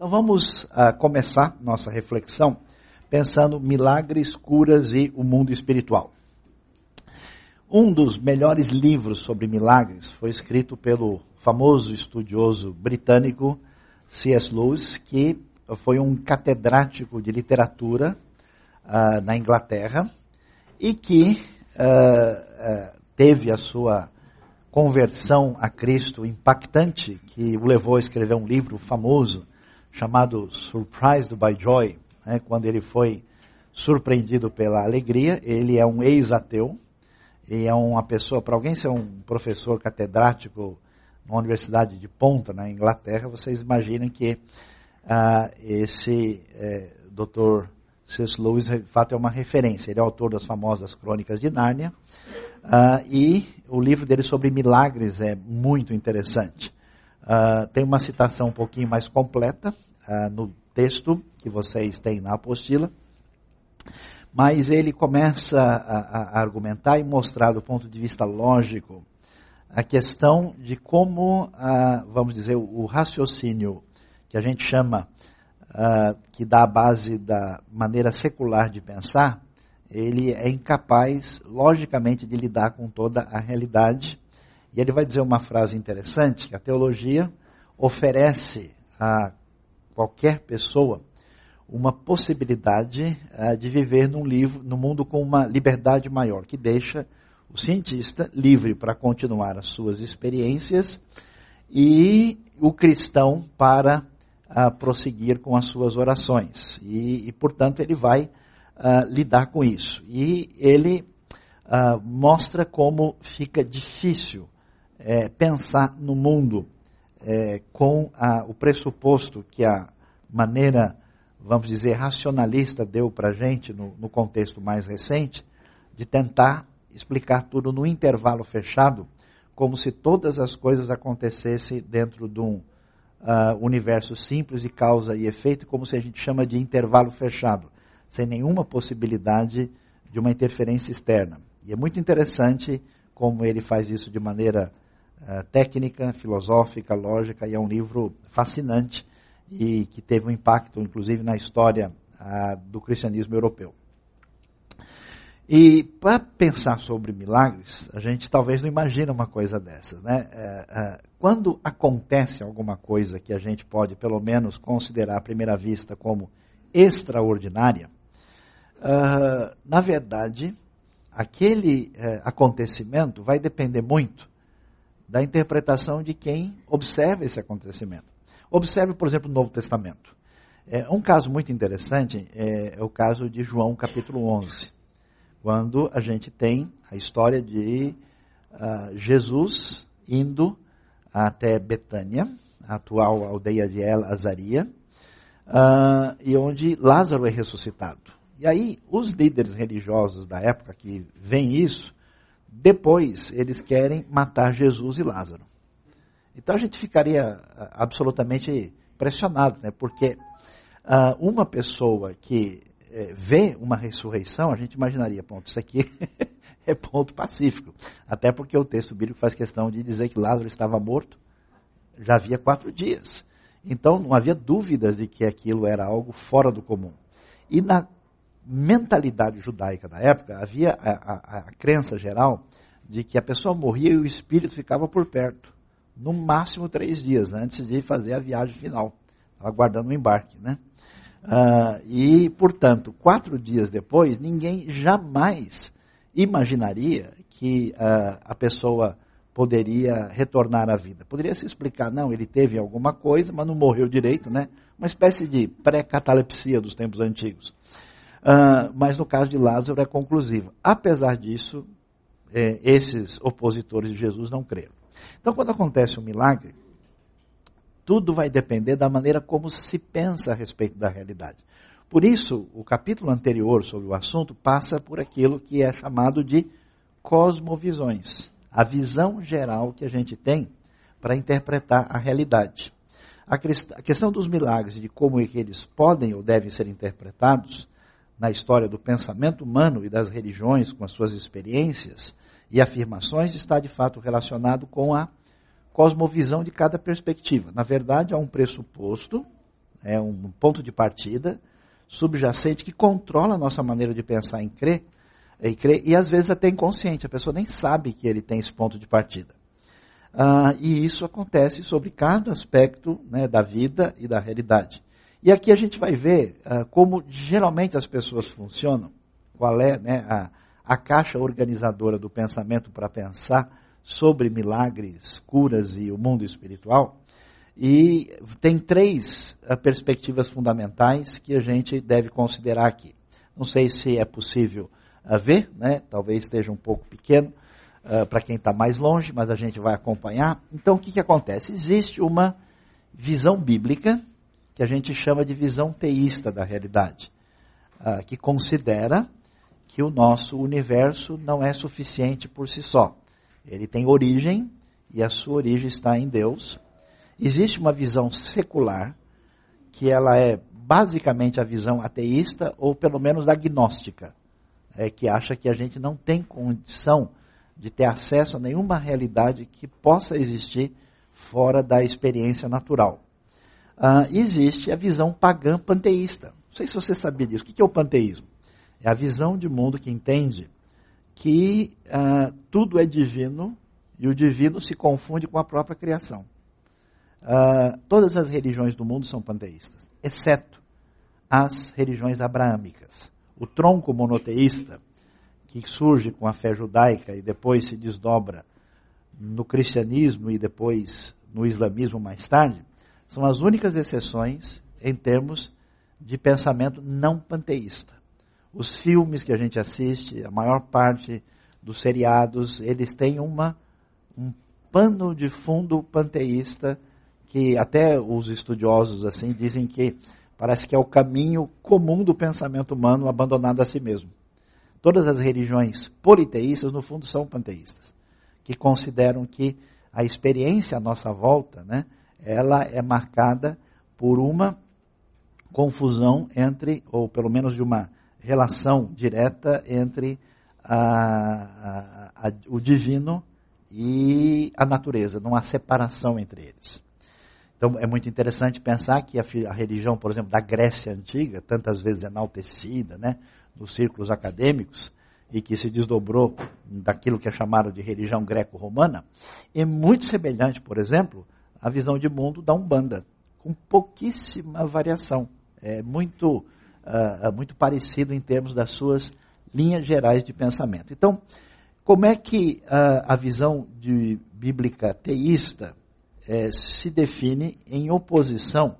Então vamos uh, começar nossa reflexão pensando milagres, curas e o mundo espiritual. Um dos melhores livros sobre milagres foi escrito pelo famoso estudioso britânico C.S. Lewis, que foi um catedrático de literatura uh, na Inglaterra e que uh, teve a sua conversão a Cristo impactante, que o levou a escrever um livro famoso chamado Surprised by Joy, né, quando ele foi surpreendido pela alegria. Ele é um ex-ateu e é uma pessoa, para alguém ser um professor catedrático numa universidade de ponta na Inglaterra, vocês imaginem que uh, esse é, doutor C.S. Lewis, de fato, é uma referência. Ele é autor das famosas Crônicas de Nárnia. Uh, e o livro dele sobre milagres é muito interessante. Uh, tem uma citação um pouquinho mais completa uh, no texto que vocês têm na apostila. Mas ele começa a, a, argumentar e mostrar do ponto de vista lógico a questão de como, vamos dizer, o, raciocínio que a gente chama, que dá a base da maneira secular de pensar, ele é incapaz, logicamente, de lidar com toda a realidade. E ele vai dizer uma frase interessante, que a teologia oferece a qualquer pessoa uma possibilidade uh, de viver num, livro, mundo com uma liberdade maior, que deixa o cientista livre para continuar as suas experiências e o cristão para uh, prosseguir com as suas orações. E, e portanto, ele vai uh, lidar com isso. E ele uh, mostra como fica difícil é, pensar no mundo é, com a, o pressuposto que a maneira, vamos dizer, racionalista deu para a gente no, no contexto mais recente, de tentar explicar tudo no intervalo fechado, como se todas as coisas acontecessem dentro de um uh, universo simples de causa e efeito, como se a gente chama de intervalo fechado sem nenhuma possibilidade de uma interferência externa. E é muito interessante como ele faz isso de maneira técnica, filosófica, lógica, e é um livro fascinante e que teve um impacto, inclusive, na história do cristianismo europeu. E para pensar sobre milagres, a gente talvez não imagine uma coisa dessas, né? Uh, quando acontece alguma coisa que a gente pode, pelo menos, considerar à primeira vista como extraordinária, Uh, na verdade, aquele acontecimento vai depender muito da interpretação de quem observa esse acontecimento. Observe, por exemplo, o Novo Testamento. É, um caso muito interessante é, é, o caso de João capítulo 11, quando a gente tem a história de uh, Jesus indo até Betânia, a atual aldeia de El Azaria, uh, e onde Lázaro é ressuscitado. E aí, os líderes religiosos da época que veem isso, depois eles querem matar Jesus e Lázaro. Então a gente ficaria ah, absolutamente pressionado, né? Porque uh, uma pessoa que eh, vê uma ressurreição, a gente imaginaria, ponto, isso aqui é ponto pacífico. Até porque o texto bíblico faz questão de dizer que Lázaro estava morto já havia quatro dias. Então não havia dúvidas de que aquilo era algo fora do comum. E na mentalidade judaica da época, havia a, a, a, crença geral de que a pessoa morria e o espírito ficava por perto. No máximo três dias, né, antes de fazer a viagem final. Aguardando o embarque, né? Uh, e, portanto, quatro dias depois, ninguém jamais imaginaria que uh, a pessoa poderia retornar à vida. Poderia se explicar, não, ele teve alguma coisa, mas não morreu direito, né? Uma espécie de pré-catalepsia dos tempos antigos. Uh, mas no caso de Lázaro é conclusivo. Apesar disso, é, esses opositores de Jesus não creram. Então, quando acontece um milagre, tudo vai depender da maneira como se pensa a respeito da realidade. Por isso, o capítulo anterior sobre o assunto passa por aquilo que é chamado de cosmovisões a visão geral que a gente tem para interpretar a realidade. A questão dos milagres e de como é eles podem ou devem ser interpretados na história do pensamento humano e das religiões, com as suas experiências e afirmações, está de fato relacionado com a cosmovisão de cada perspectiva. Na verdade, há um pressuposto é um ponto de partida subjacente que controla a nossa maneira de pensar em crer, em crer e às vezes até inconsciente, a pessoa nem sabe que ele tem esse ponto de partida. Uh, e isso acontece sobre cada aspecto né, da vida e da realidade. E aqui a gente vai ver uh, como geralmente as pessoas funcionam, qual é né, a, a caixa organizadora do pensamento para pensar sobre milagres, curas e o mundo espiritual. E tem três uh, perspectivas fundamentais que a gente deve considerar aqui. Não sei se é possível uh, ver, né? talvez esteja um pouco pequeno para quem está mais longe, mas a gente vai acompanhar. Então o que, que acontece? Existe uma visão bíblica que a gente chama de visão teísta da realidade, que considera que o nosso universo não é suficiente por si só. Ele tem origem e a sua origem está em Deus Existe uma visão secular, que ela é basicamente a visão ateísta, ou pelo menos agnóstica, é, que acha que a gente não tem condição de ter acesso a nenhuma realidade que possa existir fora da experiência natural. Uh, existe a visão pagã panteísta. Não sei se você sabia disso. O que é o panteísmo? É a visão de mundo que entende que uh, tudo é divino e o divino se confunde com a própria criação. Uh, todas as religiões do mundo são panteístas, exceto as religiões abraâmicas. O tronco monoteísta, que surge com a fé judaica e depois se desdobra no cristianismo e depois no islamismo mais tarde, são as únicas exceções em termos de pensamento não panteísta. Os filmes que a gente assiste, a maior parte dos seriados, eles têm uma, um pano de fundo panteísta que até os estudiosos assim dizem que parece que é o caminho comum do pensamento humano abandonado a si mesmo. Todas as religiões politeístas, no fundo, são panteístas, que consideram que a experiência à nossa volta, né, ela é marcada por uma confusão entre, ou pelo menos de uma relação direta entre a, a, a, o divino e a natureza, não há separação entre eles. Então é muito interessante pensar que a, religião, por exemplo, da Grécia Antiga, tantas vezes enaltecida, né, nos círculos acadêmicos, e que se desdobrou daquilo que é chamado de religião greco-romana, é muito semelhante, por exemplo, à visão de mundo da Umbanda, com pouquíssima variação. É muito, uh, muito parecido em termos das suas linhas gerais de pensamento. Então, como é que uh, a visão de bíblica teísta é, se define em oposição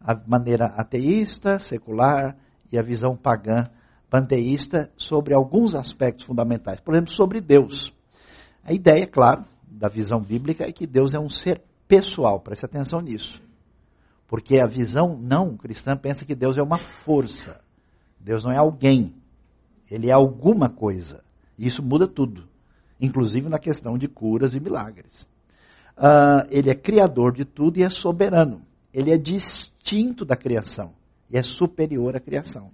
à maneira ateísta, secular e à visão pagã panteísta sobre alguns aspectos fundamentais. Por exemplo, sobre Deus. A ideia, claro, da visão bíblica é que Deus é um ser pessoal, preste atenção nisso. Porque a visão não cristã pensa que Deus é uma força. Deus não é alguém. Ele é alguma coisa. E isso muda tudo, inclusive na questão de curas e milagres. Uh, ele é criador de tudo e é soberano. Ele é distinto da criação e é superior à criação.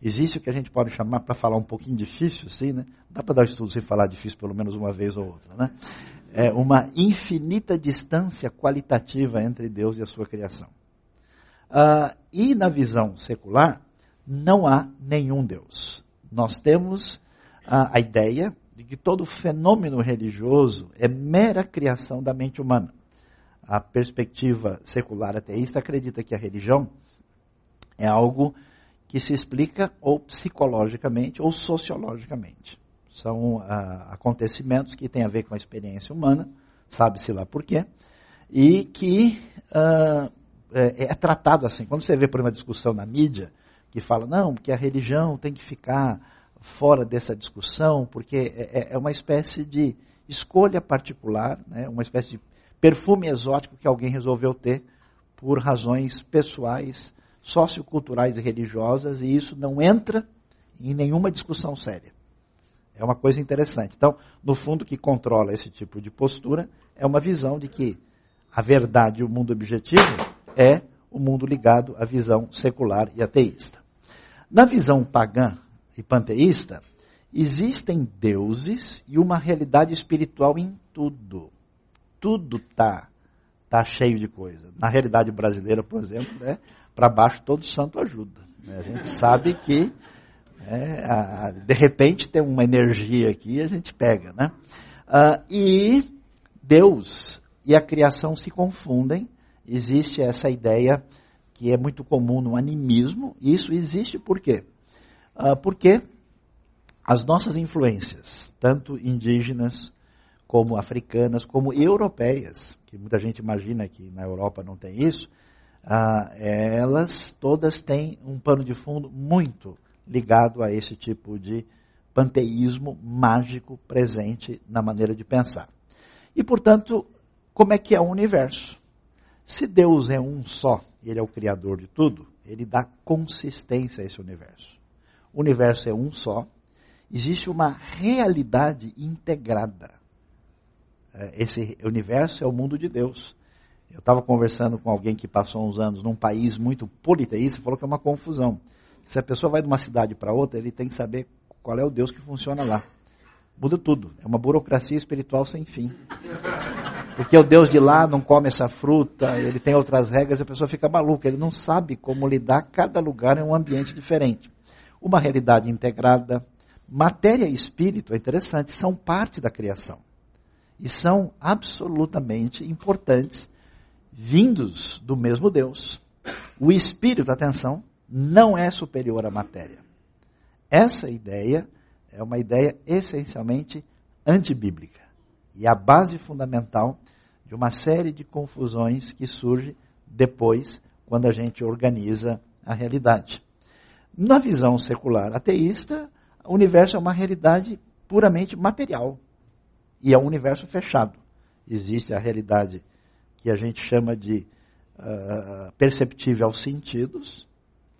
Existe o que a gente pode chamar, para falar um pouquinho difícil, sim, né? Dá para dar estudo sem falar difícil pelo menos uma vez ou outra, né? É uma infinita distância qualitativa entre Deus e a sua criação. Uh, e na visão secular, não há nenhum Deus. Nós temos uh, a ideia de que todo fenômeno religioso é mera criação da mente humana. A perspectiva secular ateísta acredita que a religião é algo que se explica ou psicologicamente ou sociologicamente. São ah, acontecimentos que têm a ver com a experiência humana, sabe-se lá por quê, e que ah, é, é, tratado assim. Quando você vê por uma discussão na mídia que fala, não, que a religião tem que ficar fora dessa discussão, porque é, é, é uma espécie de escolha particular, né, uma espécie de perfume exótico que alguém resolveu ter por razões pessoais, socioculturais e religiosas, e isso não entra em nenhuma discussão séria. É uma coisa interessante. Então, no fundo, o que controla esse tipo de postura é uma visão de que a verdade e o mundo objetivo é o mundo ligado à visão secular e ateísta. Na visão pagã e panteísta, existem deuses e uma realidade espiritual em tudo. Tudo está está cheio de coisa. Na realidade brasileira, por exemplo, né, para baixo todo santo ajuda. Né? A gente sabe que é, a, de repente tem uma energia aqui e a gente pega. Né? Uh, e Deus e a criação se confundem. Existe essa ideia que é muito comum no animismo. Isso existe por quê? Uh, porque as nossas influências, tanto indígenas como africanas, como europeias, que muita gente imagina que na Europa não tem isso, ah, elas todas têm um pano de fundo muito ligado a esse tipo de panteísmo mágico presente na maneira de pensar. E, portanto, como é que é o universo? Se Deus é um só, ele é o criador de tudo, ele dá consistência a esse universo. O universo é um só, existe uma realidade integrada. É, esse universo é o mundo de Deus. Eu estava conversando com alguém que passou uns anos num país muito politeísta, falou que é uma confusão. Se a pessoa vai de uma cidade para outra, ele tem que saber qual é o Deus que funciona lá. Muda tudo. É uma burocracia espiritual sem fim. Porque o Deus de lá não come essa fruta, ele tem outras regras, a pessoa fica maluca. Ele não sabe como lidar, cada lugar é um ambiente diferente. Uma realidade integrada. Matéria e espírito, é interessante, são parte da criação e são absolutamente importantes, vindos do mesmo Deus. O espírito, atenção, não é superior à matéria. Essa ideia é uma ideia essencialmente antibíblica e a base fundamental de uma série de confusões que surge depois quando a gente organiza a realidade. Na visão secular ateísta, o universo é uma realidade puramente material. E é um universo fechado. Existe a realidade que a gente chama de uh, perceptível aos sentidos,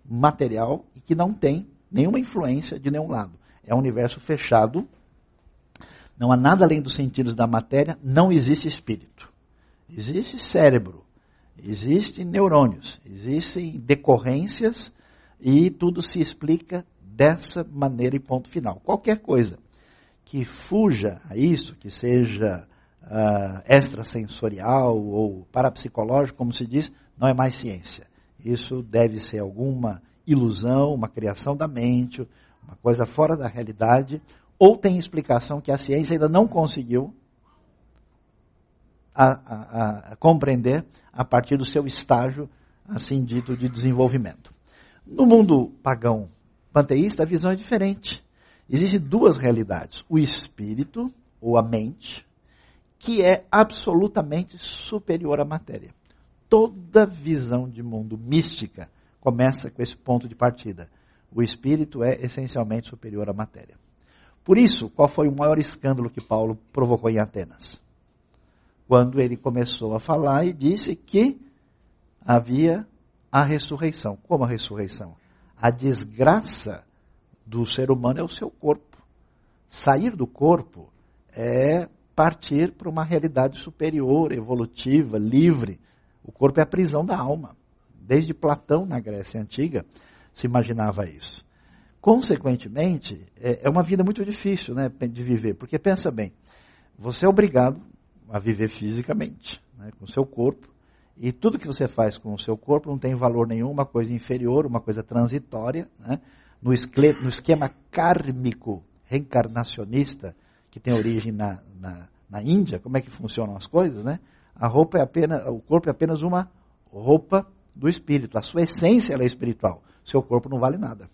material, e que não tem nenhuma influência de nenhum lado. É um universo fechado, não há nada além dos sentidos da matéria, não existe espírito. Existe cérebro, existem neurônios, existem decorrências e tudo se explica dessa maneira e ponto final. Qualquer coisa que fuja a isso, que seja uh, extrasensorial ou parapsicológico, como se diz, não é mais ciência. Isso deve ser alguma ilusão, uma criação da mente, uma coisa fora da realidade, ou tem explicação que a ciência ainda não conseguiu a, a, a compreender a partir do seu estágio, assim dito, de desenvolvimento. No mundo pagão panteísta, a visão é diferente. Existem duas realidades: o espírito, ou a mente, que é absolutamente superior à matéria. Toda visão de mundo mística começa com esse ponto de partida. O espírito é essencialmente superior à matéria. Por isso, qual foi o maior escândalo que Paulo provocou em Atenas? Quando ele começou a falar e disse que havia a ressurreição. Como a ressurreição? A desgraça do ser humano é o seu corpo. Sair do corpo é partir para uma realidade superior, evolutiva, livre. O corpo é a prisão da alma. Desde Platão, na Grécia Antiga, se imaginava isso. Consequentemente, é, é uma vida muito difícil né, de viver, porque pensa bem, você é obrigado a viver fisicamente, né, com o seu corpo, e tudo que você faz com o seu corpo não tem valor nenhum, uma coisa inferior, uma coisa transitória, né, no, esquema, no esquema kármico reencarnacionista, que tem origem na, na, na, Índia, como é que funcionam as coisas, né? A roupa é apenas, o corpo é apenas uma roupa do espírito. A sua essência é espiritual. Seu corpo não vale nada.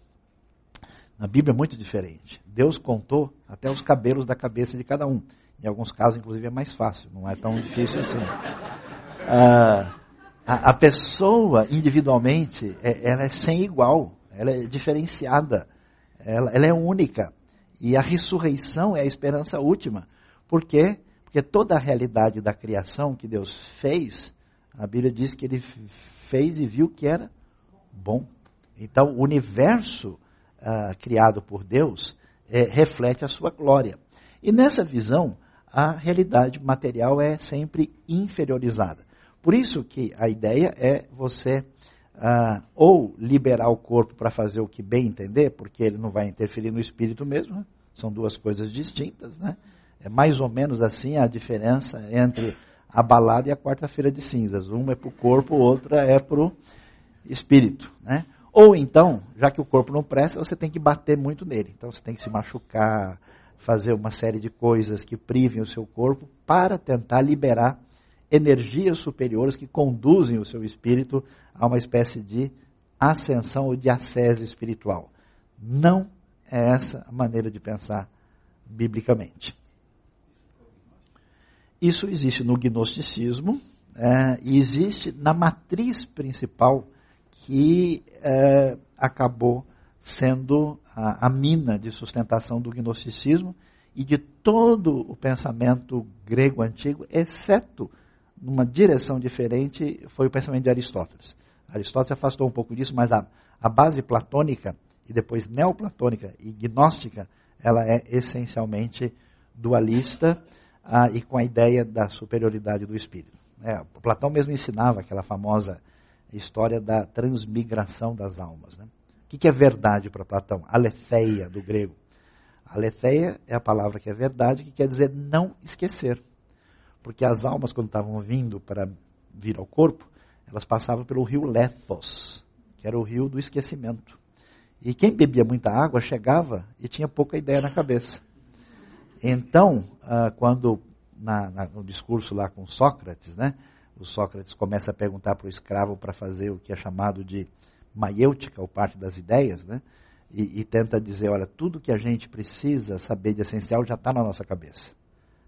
Na Bíblia é muito diferente. Deus contou até os cabelos da cabeça de cada um. Em alguns casos, inclusive, é mais fácil. Não é tão difícil assim. Ah, a, a, pessoa, individualmente, é, ela é sem igual ela é diferenciada, ela, ela é única. E a ressurreição é a esperança última. Por quê? Porque toda a realidade da criação que Deus fez, a Bíblia diz que ele fez e viu que era bom. Então, o universo uh, criado por Deus é, reflete a sua glória. E nessa visão, a realidade material é sempre inferiorizada. Por isso que a ideia é você ah, ou liberar o corpo para fazer o que bem entender, porque ele não vai interferir no espírito mesmo, né? são duas coisas distintas, né? É mais ou menos assim a diferença entre a balada e a quarta-feira de cinzas. Uma é para o corpo, outra é para o espírito. Né? Ou então, já que o corpo não presta, você tem que bater muito nele. Então você tem que se machucar, fazer uma série de coisas que privem o seu corpo para tentar liberar energias superiores que conduzem o seu espírito a uma espécie de ascensão ou de ascese espiritual. Não é essa a maneira de pensar biblicamente. Isso existe no gnosticismo é, e existe na matriz principal que é, acabou sendo a, a mina de sustentação do gnosticismo e de todo o pensamento grego antigo, exceto numa direção diferente, foi o pensamento de Aristóteles. Aristóteles afastou um pouco disso, mas a, a base platônica e depois neoplatônica e gnóstica, ela é essencialmente dualista ah, e com a ideia da superioridade do espírito. É, Platão mesmo ensinava aquela famosa história da transmigração das almas. Né? O que, que é verdade para Platão? Aletheia, do grego. Aletheia é a palavra que é verdade, que quer dizer não esquecer. Porque as almas, quando estavam vindo para vir ao corpo, elas passavam pelo rio Lethos, que era o rio do esquecimento. E quem bebia muita água chegava e tinha pouca ideia na cabeça. Então, uh, quando na, na, no discurso lá com Sócrates, né, o Sócrates começa a perguntar para o escravo para fazer o que é chamado de maiêutica, ou parte das ideias, né, e, e tenta dizer, olha, tudo que a gente precisa saber de essencial já está na nossa cabeça.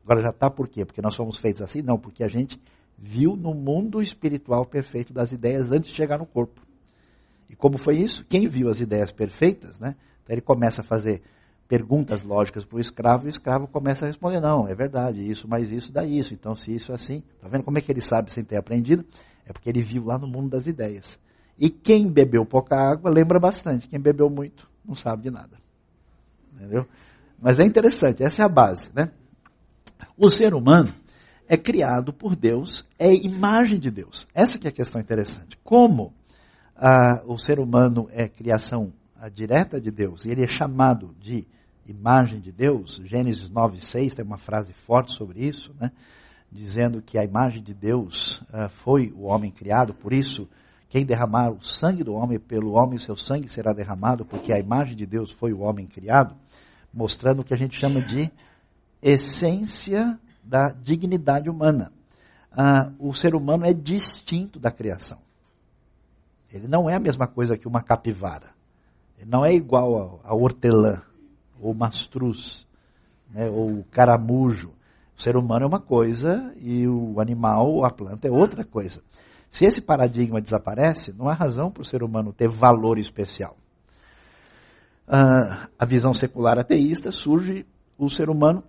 Agora já está por quê? Porque nós fomos feitos assim? Não, porque a gente viu no mundo espiritual perfeito das ideias antes de chegar no corpo. E como foi isso? Quem viu as ideias perfeitas, né? Então ele começa a fazer perguntas lógicas para o escravo e o escravo começa a responder: não, é verdade, isso, mas isso dá isso. Então, se isso é assim, tá vendo como é que ele sabe sem ter aprendido? É porque ele viu lá no mundo das ideias. E quem bebeu pouca água lembra bastante, quem bebeu muito não sabe de nada. Entendeu? Mas é interessante, essa é a base, né? O ser humano é criado por Deus, é imagem de Deus. Essa que é a questão interessante. Como ah, o ser humano é criação direta de Deus, e ele é chamado de imagem de Deus, Gênesis 9,6 tem uma frase forte sobre isso, né? dizendo que a imagem de Deus ah, foi o homem criado, por isso quem derramar o sangue do homem, pelo homem seu sangue será derramado, porque a imagem de Deus foi o homem criado, mostrando o que a gente chama de essência da dignidade humana. Ah, o ser humano é distinto da criação. Ele não é a mesma coisa que uma capivara. Ele não é igual a, a hortelã, ou mastruz, né, ou caramujo. O ser humano é uma coisa e o animal, a planta, é outra coisa. Se esse paradigma desaparece, não há razão para o ser humano ter valor especial. Ah, a visão secular ateísta surge, o ser humano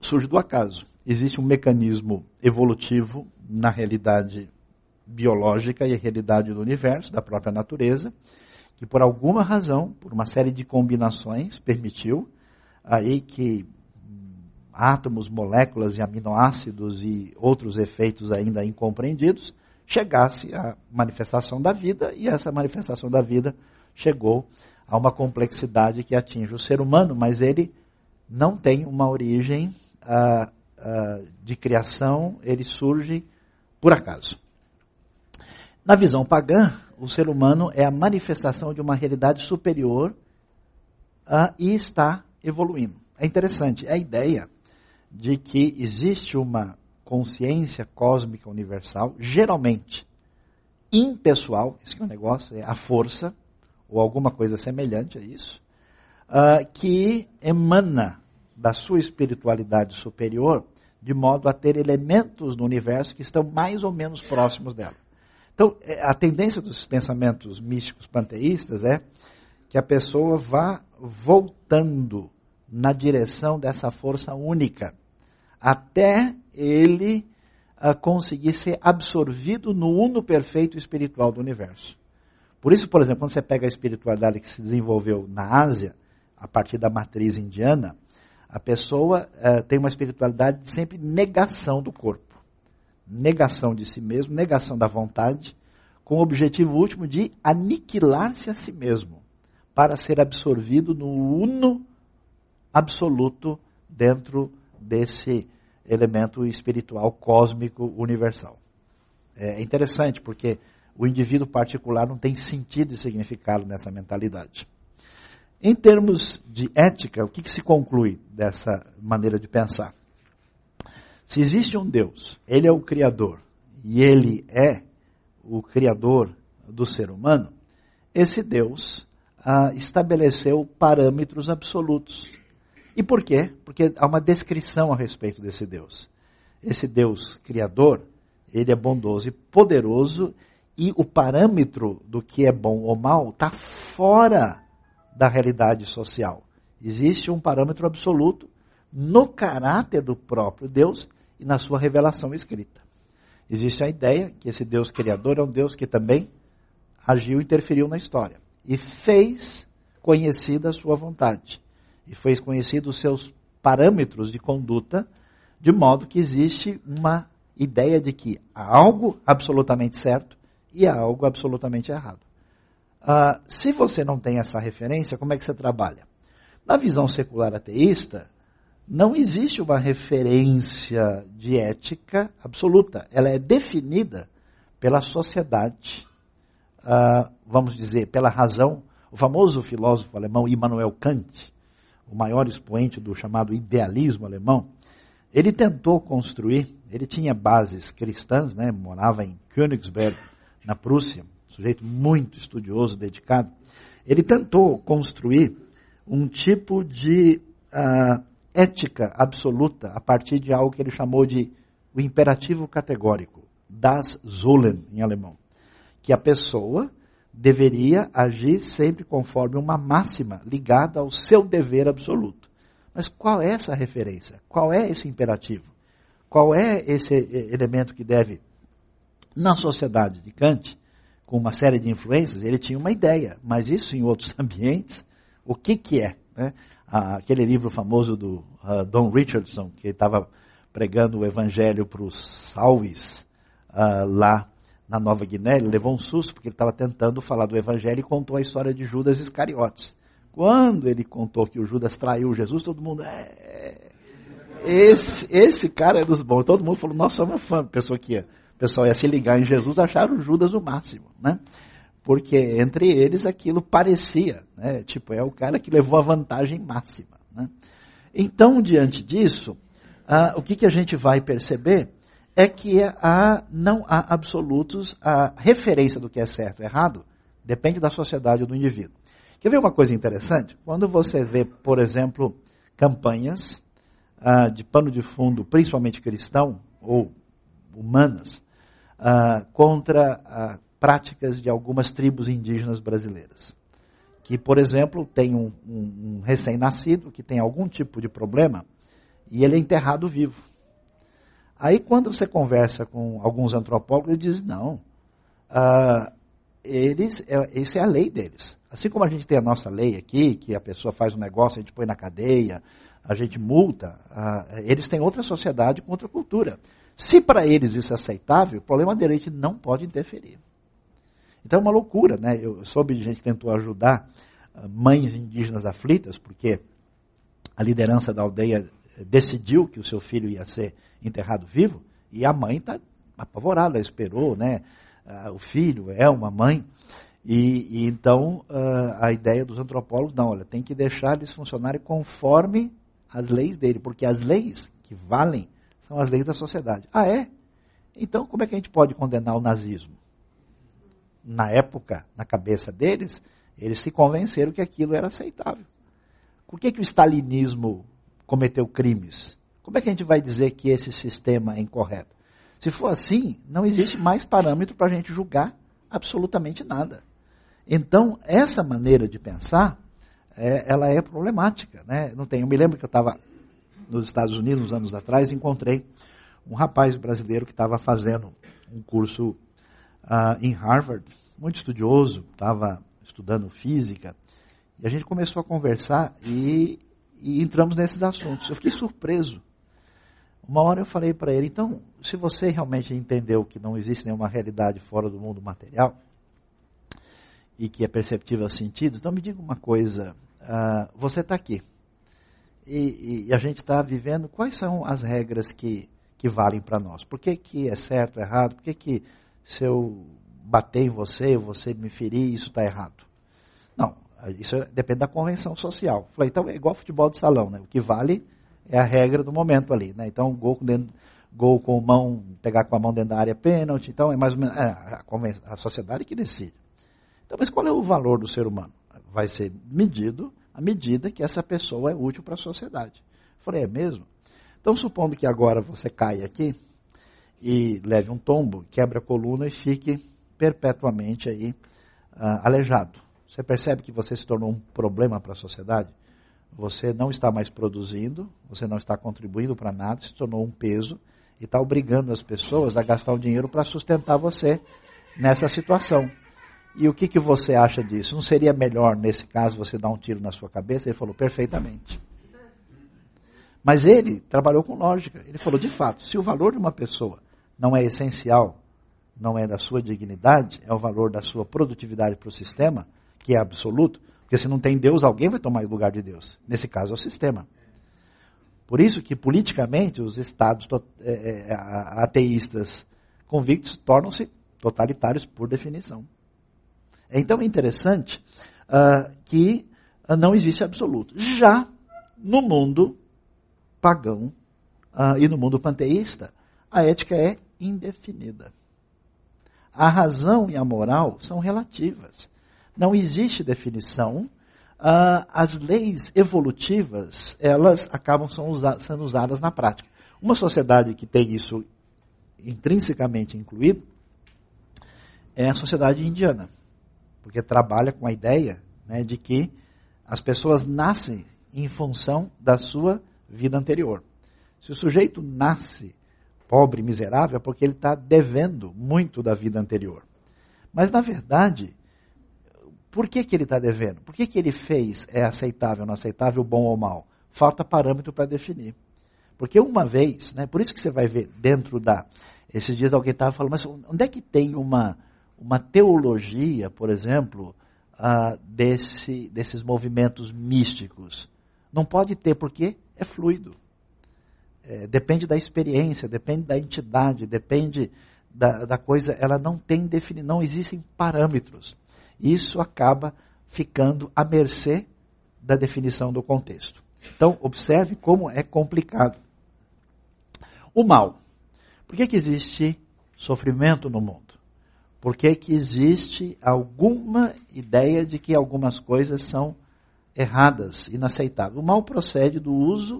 surge do acaso. Existe um mecanismo evolutivo na realidade biológica e a realidade do universo, da própria natureza, que por alguma razão, por uma série de combinações, permitiu aí que átomos, moléculas e aminoácidos e outros efeitos ainda incompreendidos chegasse à manifestação da vida e essa manifestação da vida chegou a uma complexidade que atinge o ser humano, mas ele não tem uma origem uh, uh, de criação, ele surge por acaso. Na visão pagã, o ser humano é a manifestação de uma realidade superior uh, e está evoluindo. É interessante, é a ideia de que existe uma consciência cósmica universal, geralmente impessoal, esse é o um negócio, é a força, ou alguma coisa semelhante a isso, uh, que emana da sua espiritualidade superior, de modo a ter elementos no universo que estão mais ou menos próximos dela. Então, é, a tendência dos pensamentos místicos panteístas é que a pessoa vá voltando na direção dessa força única, até ele uh, conseguir ser absorvido no uno perfeito espiritual do universo. Por isso, por exemplo, quando você pega a espiritualidade que se desenvolveu na Ásia, a partir da matriz indiana, a pessoa uh, tem uma espiritualidade de sempre negação do corpo negação de si mesmo, negação da vontade, com o objetivo último de aniquilar-se a si mesmo, para ser absorvido no uno absoluto dentro desse elemento espiritual cósmico universal. É interessante porque o indivíduo particular não tem sentido e significado nessa mentalidade. Em termos de ética, o que, que se conclui dessa maneira de pensar? Se existe um Deus, Ele é o Criador, e Ele é o Criador do ser humano, esse Deus ah, estabeleceu parâmetros absolutos. E por quê? Porque há uma descrição a respeito desse Deus. Esse Deus Criador, Ele é bondoso e poderoso, e o parâmetro do que é bom ou mal está fora da realidade social. Existe um parâmetro absoluto no caráter do próprio Deus e na sua revelação escrita. Existe a ideia que esse Deus criador é um Deus que também agiu e interferiu na história e fez conhecida a sua vontade e fez conhecidos os seus parâmetros de conduta, de modo que existe uma ideia de que há algo absolutamente certo e há algo absolutamente errado. Uh, se você não tem essa referência, como é que você trabalha? Na visão secular ateísta, não existe uma referência de ética absoluta. Ela é definida pela sociedade, uh, vamos dizer, pela razão. O famoso filósofo alemão Immanuel Kant, o maior expoente do chamado idealismo alemão, ele tentou construir, ele tinha bases cristãs, né, morava em Königsberg, na Prússia, sujeito muito estudioso, dedicado, ele tentou construir um tipo de uh, ética absoluta a partir de algo que ele chamou de o imperativo categórico, das Zullen em alemão, que a pessoa deveria agir sempre conforme uma máxima ligada ao seu dever absoluto. Mas qual é essa referência? Qual é esse imperativo? Qual é esse elemento que deve, na sociedade de Kant, com uma série de influências, ele tinha uma ideia, mas isso em outros ambientes, o que que é? Né? Ah, aquele livro famoso do uh, Don Richardson, que estava pregando o evangelho para os salves uh, lá na Nova Guiné, ele levou um susto porque ele estava tentando falar do evangelho e contou a história de Judas Iscariotes. Quando ele contou que o Judas traiu Jesus, todo mundo, é, esse, esse cara é dos bons. Todo mundo falou, nossa, uma fã, pessoa que ia pessoal ia se ligar em Jesus, acharam Judas o máximo, né? Porque entre eles aquilo parecia, né? Tipo, é o cara que levou a vantagem máxima, né? Então, diante disso, ah, o que, que a gente vai perceber é que há, não há absolutos, a referência do que é certo e errado depende da sociedade ou do indivíduo. Quer ver uma coisa interessante? Quando você vê, por exemplo, campanhas ah, de pano de fundo, principalmente cristão ou humanas, uh, contra uh, práticas de algumas tribos indígenas brasileiras. Que, por exemplo, tem um, um, um recém-nascido que tem algum tipo de problema e ele é enterrado vivo. Aí, quando você conversa com alguns antropólogos, eles dizem: não, uh, eles, é, isso é a lei deles. Assim como a gente tem a nossa lei aqui, que a pessoa faz um negócio, a gente põe na cadeia, a gente multa, uh, eles têm outra sociedade com outra cultura. Se para eles isso é aceitável, o problema dele é que não pode interferir. Então é uma loucura, né? Eu soube de gente que tentou ajudar ah, mães indígenas aflitas, porque a liderança da aldeia Na época, na cabeça deles, eles se convenceram que aquilo era aceitável. Por que, que o stalinismo cometeu crimes? Como é que a gente vai dizer que esse sistema é incorreto? Se for assim, não existe mais parâmetro para a gente julgar absolutamente nada. Então, essa maneira de pensar, é, ela é problemática. Né? Não tem, eu me lembro que eu estava nos Estados Unidos, uns anos atrás, encontrei um rapaz brasileiro que estava fazendo um curso em Harvard, muito estudioso, estava estudando física, e a gente começou a conversar e, e entramos nesses assuntos. Eu fiquei surpreso. Uma hora eu falei para ele, então, se você realmente entendeu que não existe nenhuma realidade fora do mundo material, e que é perceptível sentido, então me diga uma coisa, uh, você está aqui, e, e, a gente está vivendo, quais são as regras que, que valem para nós? Por que, que é certo, errado? Por que, que se eu bater em você, você me ferir, isso está errado? Não, isso depende da convenção social. Falei, então é igual futebol de salão, né? O que vale é a regra do momento ali, né? Então, gol com, dentro, gol com mão, pegar com a mão dentro da área pênalti, então é mais ou menos é, a, a sociedade que decide. Então, mas qual é o valor do ser humano? Vai ser medido à medida que essa pessoa é útil para a sociedade. Falei, é mesmo? Então, supondo que agora você caia aqui e leve um tombo, quebre a coluna e fique perpetuamente aí uh, aleijado. Você percebe que você se tornou um problema para a sociedade? Você não está mais produzindo, você não está contribuindo para nada, se tornou um peso e está obrigando as pessoas a gastar o dinheiro para sustentar você nessa situação. E o que, que você acha disso? Não seria melhor, nesse caso, você dar um tiro na sua cabeça? Ele falou, perfeitamente. Mas ele trabalhou com lógica. Ele falou, de fato, se o valor de uma pessoa não é essencial, não é da sua dignidade, é o valor da sua produtividade para o sistema, que é absoluto, porque se não tem Deus, alguém vai tomar o lugar de Deus. Nesse caso, é o sistema. Por isso que, politicamente, os estados é, é, ateístas convictos tornam-se totalitários por definição. Então é interessante uh, que uh, não existe absoluto. Já no mundo pagão uh, e no mundo panteísta, a ética é indefinida. A razão e a moral são relativas. Não existe definição. as leis evolutivas, elas acabam sendo usadas na prática. Uma sociedade que tem isso intrinsecamente incluído é a sociedade indiana porque trabalha com a ideia né, de que as pessoas nascem em função da sua vida anterior. Se o sujeito nasce pobre, miserável, é porque ele está devendo muito da vida anterior. Mas, na verdade, por que, que ele está devendo? Por que, que ele fez é aceitável, não aceitável, bom ou mal? Falta parâmetro para definir. Porque uma vez, né, por isso que você vai ver dentro da. Esses dias alguém estava falando, mas onde é que tem uma, uma teologia, por exemplo, uh, desse, desses movimentos místicos. Não pode ter, porque é fluido. É, depende da experiência, depende da entidade, depende da, da coisa. Ela não tem definição, não existem parâmetros. Isso acaba ficando à mercê da definição do contexto. Então, observe como é complicado. O mal. Por que, que existe sofrimento no mundo? Porque que existe alguma ideia de que algumas coisas são erradas, inaceitáveis. O mal procede do uso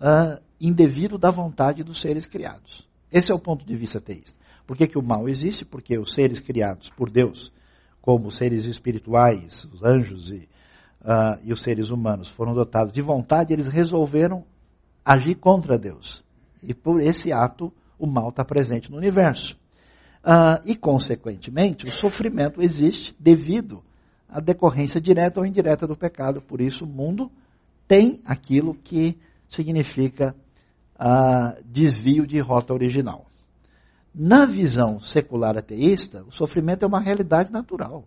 uh, indevido da vontade dos seres criados. Esse é o ponto de vista teísta. Por que, que o mal existe? Porque os seres criados por Deus, como seres espirituais, os anjos e, uh, e os seres humanos, foram dotados de vontade, eles resolveram agir contra Deus. E por esse ato, o mal está presente no universo. Uh, e, consequentemente, o sofrimento existe devido à decorrência direta ou indireta do pecado. Por isso, o mundo tem aquilo que significa uh, desvio de rota original. Na visão secular ateísta, o sofrimento é uma realidade natural.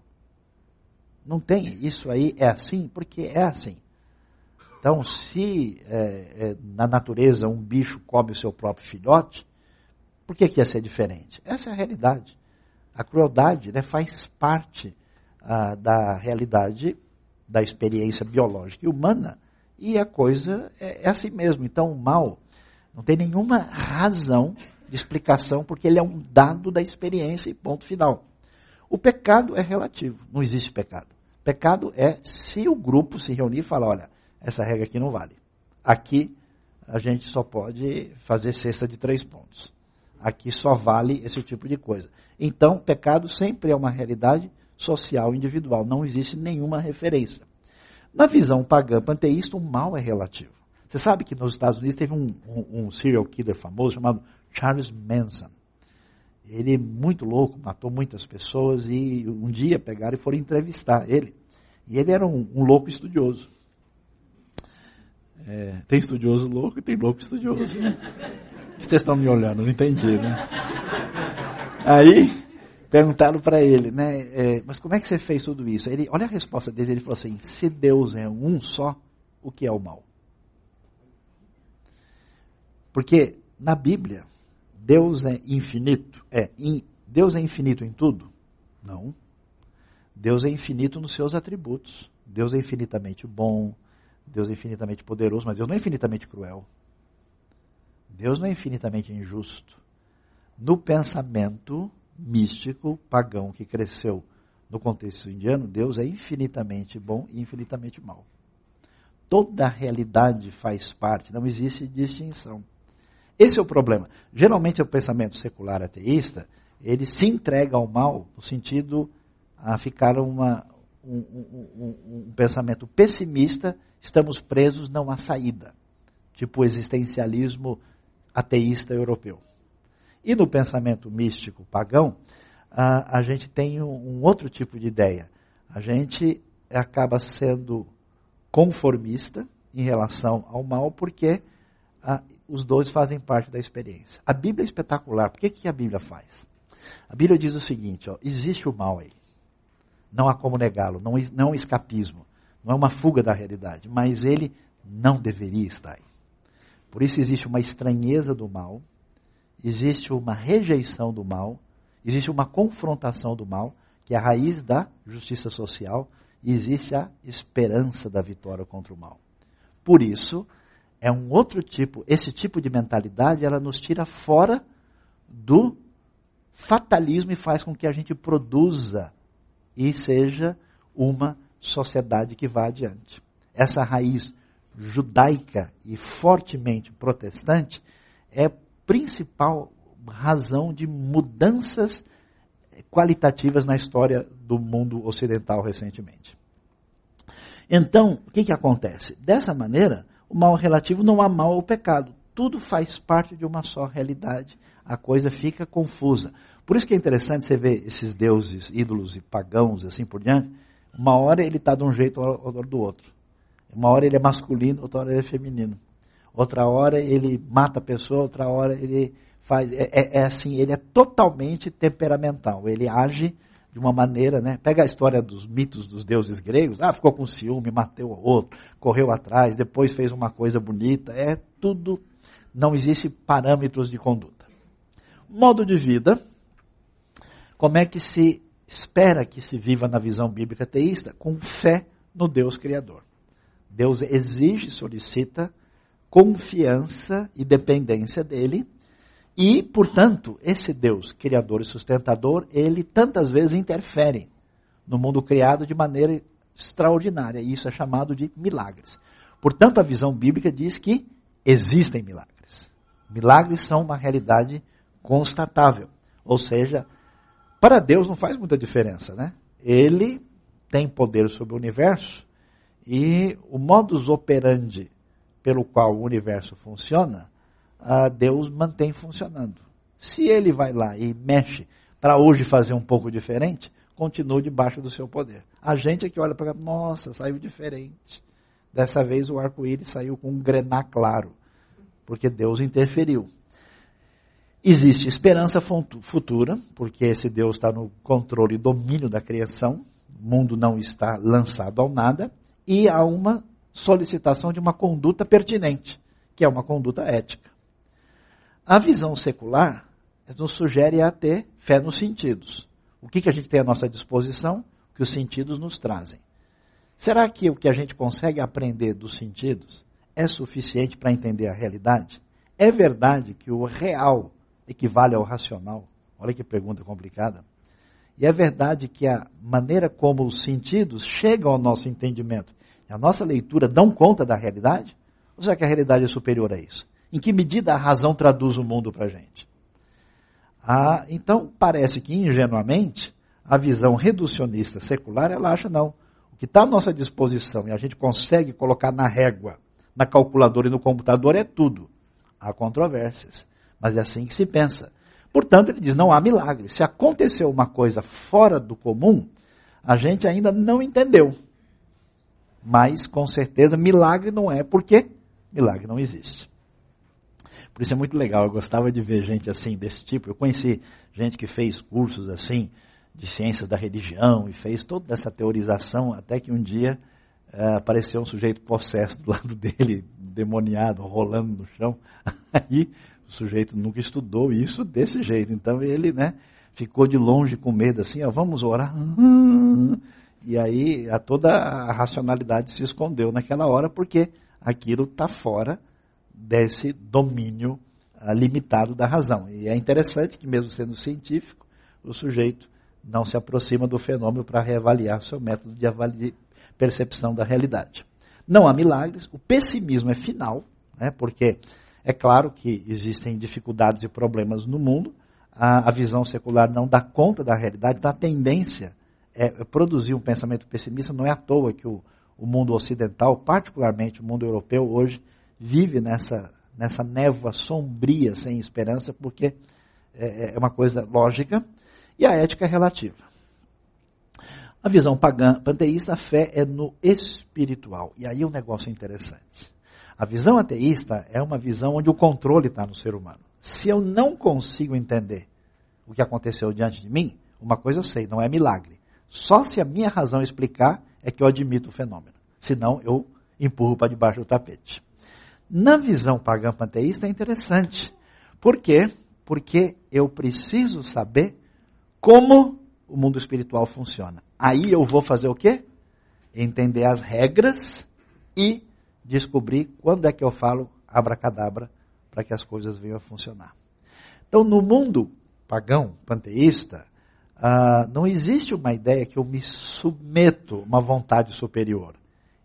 Não tem isso aí é assim porque é assim. Então, se é, é, na natureza um bicho come o seu próprio filhote, por que, que ia ser diferente? Essa é a realidade. A crueldade né, faz parte ah, da realidade da experiência biológica e humana, e a coisa é, é assim mesmo. Então, o mal não tem nenhuma razão de explicação, porque ele é um dado da experiência e ponto final. O pecado é relativo, não existe pecado. Pecado é se o grupo se reunir e falar: olha, essa regra aqui não vale. Aqui a gente só pode fazer cesta de três pontos. Aqui só vale esse tipo de coisa. Então, pecado sempre é uma realidade social individual, não existe nenhuma referência. Na visão pagã panteísta, o mal é relativo. Você sabe que nos Estados Unidos teve um, um, um serial killer famoso chamado Charles Manson. Ele é muito louco, matou muitas pessoas e um dia pegaram e foram entrevistar ele. E ele era um, um louco estudioso. É, tem estudioso louco e tem louco estudioso. Vocês estão me olhando, não entendi, né? Aí perguntaram para ele, né? É, mas como é que você fez tudo isso? Ele, olha a resposta dele, ele falou assim: se Deus é um só, o que é o mal? Porque na Bíblia, Deus é infinito. É, in, Deus é infinito em tudo? Não. Deus é infinito nos seus atributos. Deus é infinitamente bom, Deus é infinitamente poderoso, mas Deus não é infinitamente cruel. Deus não é infinitamente injusto. No pensamento místico pagão que cresceu no contexto indiano, Deus é infinitamente bom e infinitamente mal. Toda a realidade faz parte, não existe distinção. Esse é o problema. Geralmente o pensamento secular ateísta, ele se entrega ao mal no sentido a ficar uma, um, um, um, um pensamento pessimista, estamos presos, não há saída. Tipo o existencialismo ateísta europeu. E no pensamento místico pagão, a, a gente tem um, outro tipo de ideia. A gente acaba sendo conformista em relação ao mal, porque a, os dois fazem parte da experiência. A Bíblia é espetacular. Por que, que a Bíblia faz? A Bíblia diz o seguinte: ó, existe o mal aí. Não há como negá-lo, não, não é um escapismo, não é uma fuga da realidade, mas ele não deveria estar aí. Por isso existe uma estranheza do mal, existe uma rejeição do mal, existe uma confrontação do mal, que é a raiz da justiça social, e existe a esperança da vitória contra o mal. Por isso, é um outro tipo, esse tipo de mentalidade, ela nos tira fora do fatalismo e faz com que a gente produza e seja uma sociedade que vá adiante. Essa raiz judaica e fortemente protestante é a principal razão de mudanças qualitativas na história do mundo ocidental recentemente. Então, o que, que acontece? Dessa maneira, o mal relativo não há mal ou pecado. Tudo faz parte de uma só realidade. A coisa fica confusa. Por isso que é interessante você ver esses deuses, ídolos e pagãos, assim por diante. Uma hora ele está de um jeito, outra do outro. Uma hora ele é masculino, outra hora ele é feminino. Outra hora ele mata a pessoa, outra hora ele faz. É, é, é, assim, ele é totalmente temperamental. Ele age de uma maneira, né? Pega a história dos mitos dos deuses gregos. Ah, ficou com ciúme, matou o outro, correu atrás, depois fez uma coisa bonita. É tudo. Não existe parâmetros de conduta. Modo de vida. Como é que se espera que se viva na visão bíblica teísta? Com fé no Deus Criador. Deus exige, solicita confiança e dependência dele. E, portanto, esse Deus, criador e sustentador, ele tantas vezes interfere no mundo criado de maneira extraordinária. E isso é chamado de milagres. Portanto, a visão bíblica diz que existem milagres. Milagres são uma realidade constatável. Ou seja, para Deus não faz muita diferença, né? Ele tem poder sobre o universo e o modus operandi pelo qual o universo funciona, Deus mantém funcionando. Se ele vai lá e mexe para hoje fazer um pouco diferente, continua debaixo do seu poder. A gente é que olha para nossa, saiu diferente. Dessa vez o arco-íris saiu com um grená claro, porque Deus interferiu. Existe esperança futura, porque esse Deus está no controle e domínio da criação, o mundo não está lançado ao nada, e há uma solicitação de uma conduta pertinente, que é uma conduta ética. A visão secular nos sugere a ter fé nos sentidos. O que, que a gente tem à nossa disposição? O que os sentidos nos trazem. Será que o que a gente consegue aprender dos sentidos é suficiente para entender a realidade? É verdade que o real equivale ao racional? Olha que pergunta complicada. E é verdade que a maneira como os sentidos chegam ao nosso entendimento a nossa leitura dão conta da realidade? Ou será que a realidade é superior a isso? Em que medida a razão traduz o mundo para a gente? Ah, então, parece que ingenuamente, a visão reducionista secular, ela acha não. O que está à nossa disposição e a gente consegue colocar na régua, na calculadora e no computador é tudo. Há controvérsias, mas é assim que se pensa. Portanto, ele diz: não há milagre. Se aconteceu uma coisa fora do comum, a gente ainda não entendeu. Mas, com certeza, milagre não é, porque milagre não existe. Por isso é muito legal, eu gostava de ver gente assim, desse tipo. Eu conheci gente que fez cursos assim, de ciências da religião, e fez toda essa teorização, até que um dia é, apareceu um sujeito possesso do lado dele, demoniado, rolando no chão. Aí o sujeito nunca estudou isso desse jeito. Então ele, né, ficou de longe com medo, assim, ó, vamos orar. E aí a toda a racionalidade se escondeu naquela hora, porque aquilo está fora desse domínio uh, limitado da razão. E é interessante que, mesmo sendo científico, o sujeito não se aproxima do fenômeno para reavaliar seu método de percepção da realidade. Não há milagres, o pessimismo é final, né, porque é claro que existem dificuldades e problemas no mundo, a, a visão secular não dá conta da realidade, então a tendência é produzir um pensamento pessimista, não é à toa que o, o mundo ocidental, particularmente o mundo europeu, hoje vive nessa, nessa névoa sombria, sem esperança, porque é, é uma coisa lógica, e a ética é relativa. A visão pagã panteísta, a fé é no espiritual. E aí o um negócio é interessante. A visão ateísta é uma visão onde o controle está no ser humano. Se eu não consigo entender o que aconteceu diante de mim, uma coisa eu sei, não é milagre. Só se a minha razão explicar é que eu admito o fenômeno. Senão eu empurro para debaixo do tapete. Na visão pagã panteísta é interessante. Por quê? Porque eu preciso saber como o mundo espiritual funciona. Aí eu vou fazer o quê? Entender as regras e descobrir quando é que eu falo abracadabra para que as coisas venham a funcionar. Então, no mundo pagão, panteísta, uh, não existe uma ideia que eu me submeto a uma vontade superior.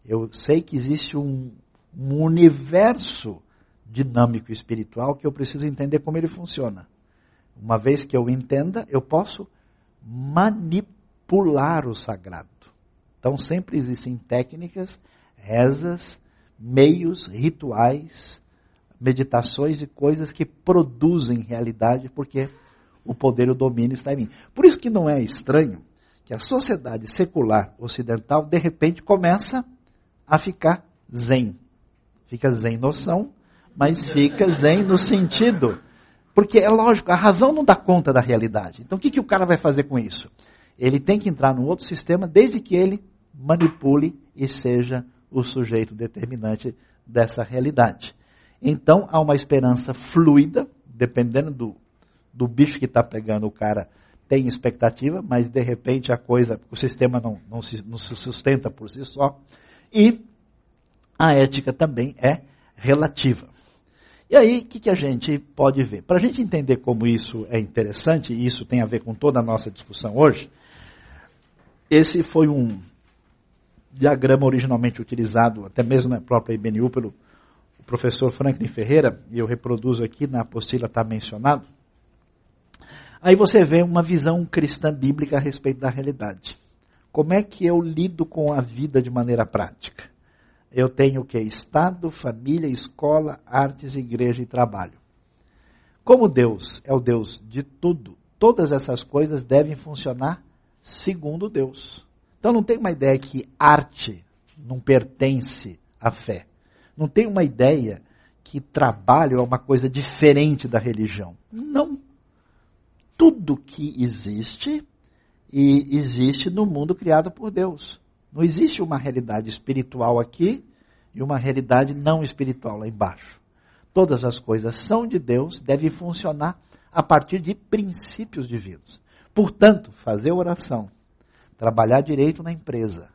Eu sei que existe um, um universo dinâmico espiritual que eu preciso entender como ele funciona. Uma vez que eu entenda, eu posso manipular o sagrado. Então sempre existem técnicas, rezas, meios, rituais, meditações e coisas que produzem realidade, porque o poder e o domínio está em mim. Por isso que não é estranho que a sociedade secular ocidental, de repente, começa a ficar zen. Fica zen noção, mas fica zen no sentido. Porque é lógico, a razão não dá conta da realidade. Então o que, que o cara vai fazer com isso? Ele tem que entrar num outro sistema desde que ele manipule e seja o sujeito determinante dessa realidade. Então há uma esperança fluida, dependendo do, do bicho que está pegando o cara, tem expectativa, mas de repente a coisa, o sistema não, não, se, não se sustenta por si só. E a ética também é relativa. E aí, o que, que a gente pode ver? Para a gente entender como isso é interessante, e isso tem a ver com toda a nossa discussão hoje, esse foi um diagrama originalmente utilizado, até mesmo na própria IBNU, pelo professor Franklin Ferreira, e eu reproduzo aqui, na apostila está mencionado. Aí você vê uma visão cristã bíblica a respeito da realidade. Como é que eu lido com a vida de maneira prática? Eu tenho o que? Estado, família, escola, artes, igreja e trabalho. Como Deus é o Deus de tudo, todas essas coisas devem funcionar segundo Deus. Então não tem uma ideia que arte não pertence à fé. Não tem uma ideia que trabalho é uma coisa diferente da religião. Não tudo que existe e existe no mundo criado por Deus. Não existe uma realidade espiritual aqui e uma realidade não espiritual lá embaixo. Todas as coisas são de Deus, devem funcionar a partir de princípios divinos. Portanto, fazer oração, trabalhar direito na empresa,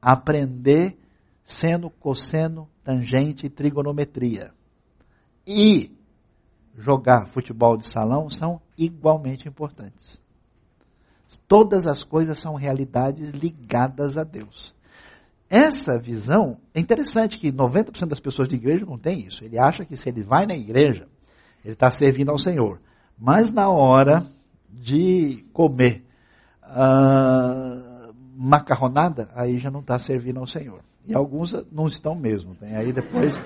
aprender seno, cosseno, tangente e trigonometria e jogar futebol de salão são igualmente importantes. Todas as coisas são realidades ligadas a Deus. Essa visão é interessante que 90% das pessoas de igreja não tem isso. Ele acha que se ele vai na igreja, ele está servindo ao Senhor. Mas na hora de comer uh, macarronada, aí já não está servindo ao Senhor. E alguns não estão mesmo. Tem aí depois,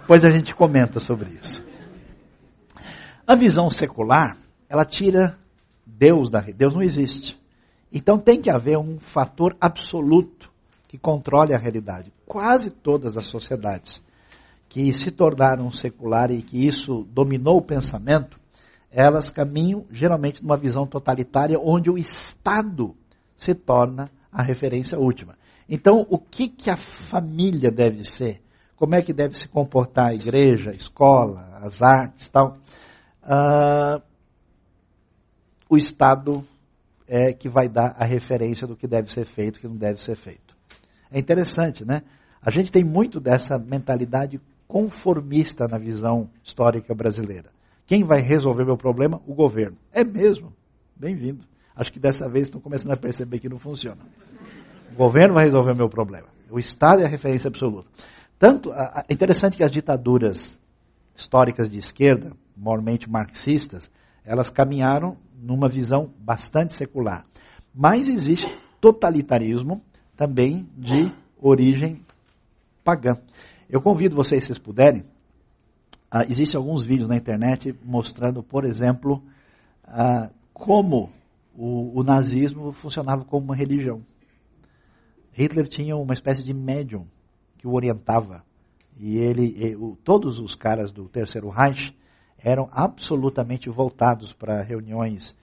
depois a gente comenta sobre isso. A visão secular, ela tira Deus da Deus não existe. Então tem que haver um fator absoluto que controle a realidade. Quase todas as sociedades que se tornaram secular e que isso dominou o pensamento, elas caminham geralmente numa visão totalitária onde o Estado se torna a referência última. Então, o que, que a família deve ser? Como é que deve se comportar a igreja, a escola, as artes tal? Uh, o Estado é que vai dar a referência do que deve ser feito que não deve ser feito. É interessante, né? A gente tem muito dessa mentalidade conformista na visão histórica brasileira. Quem vai resolver meu problema? O governo. É mesmo. Bem-vindo. Acho que dessa vez estão começando a perceber que não funciona. O governo vai resolver meu problema. O Estado é a referência absoluta. Tanto, é interessante que as ditaduras históricas de esquerda, mormente marxistas, elas caminharam numa visão bastante secular. Mas existe totalitarismo também de origem pagã. Eu convido vocês, se vocês puderem, uh, existem alguns vídeos na internet mostrando, por exemplo, uh, como o, o, nazismo funcionava como uma religião. Hitler tinha uma espécie de médium que o orientava. E ele, e, o, todos os caras do Terceiro Reich eram absolutamente voltados para reuniões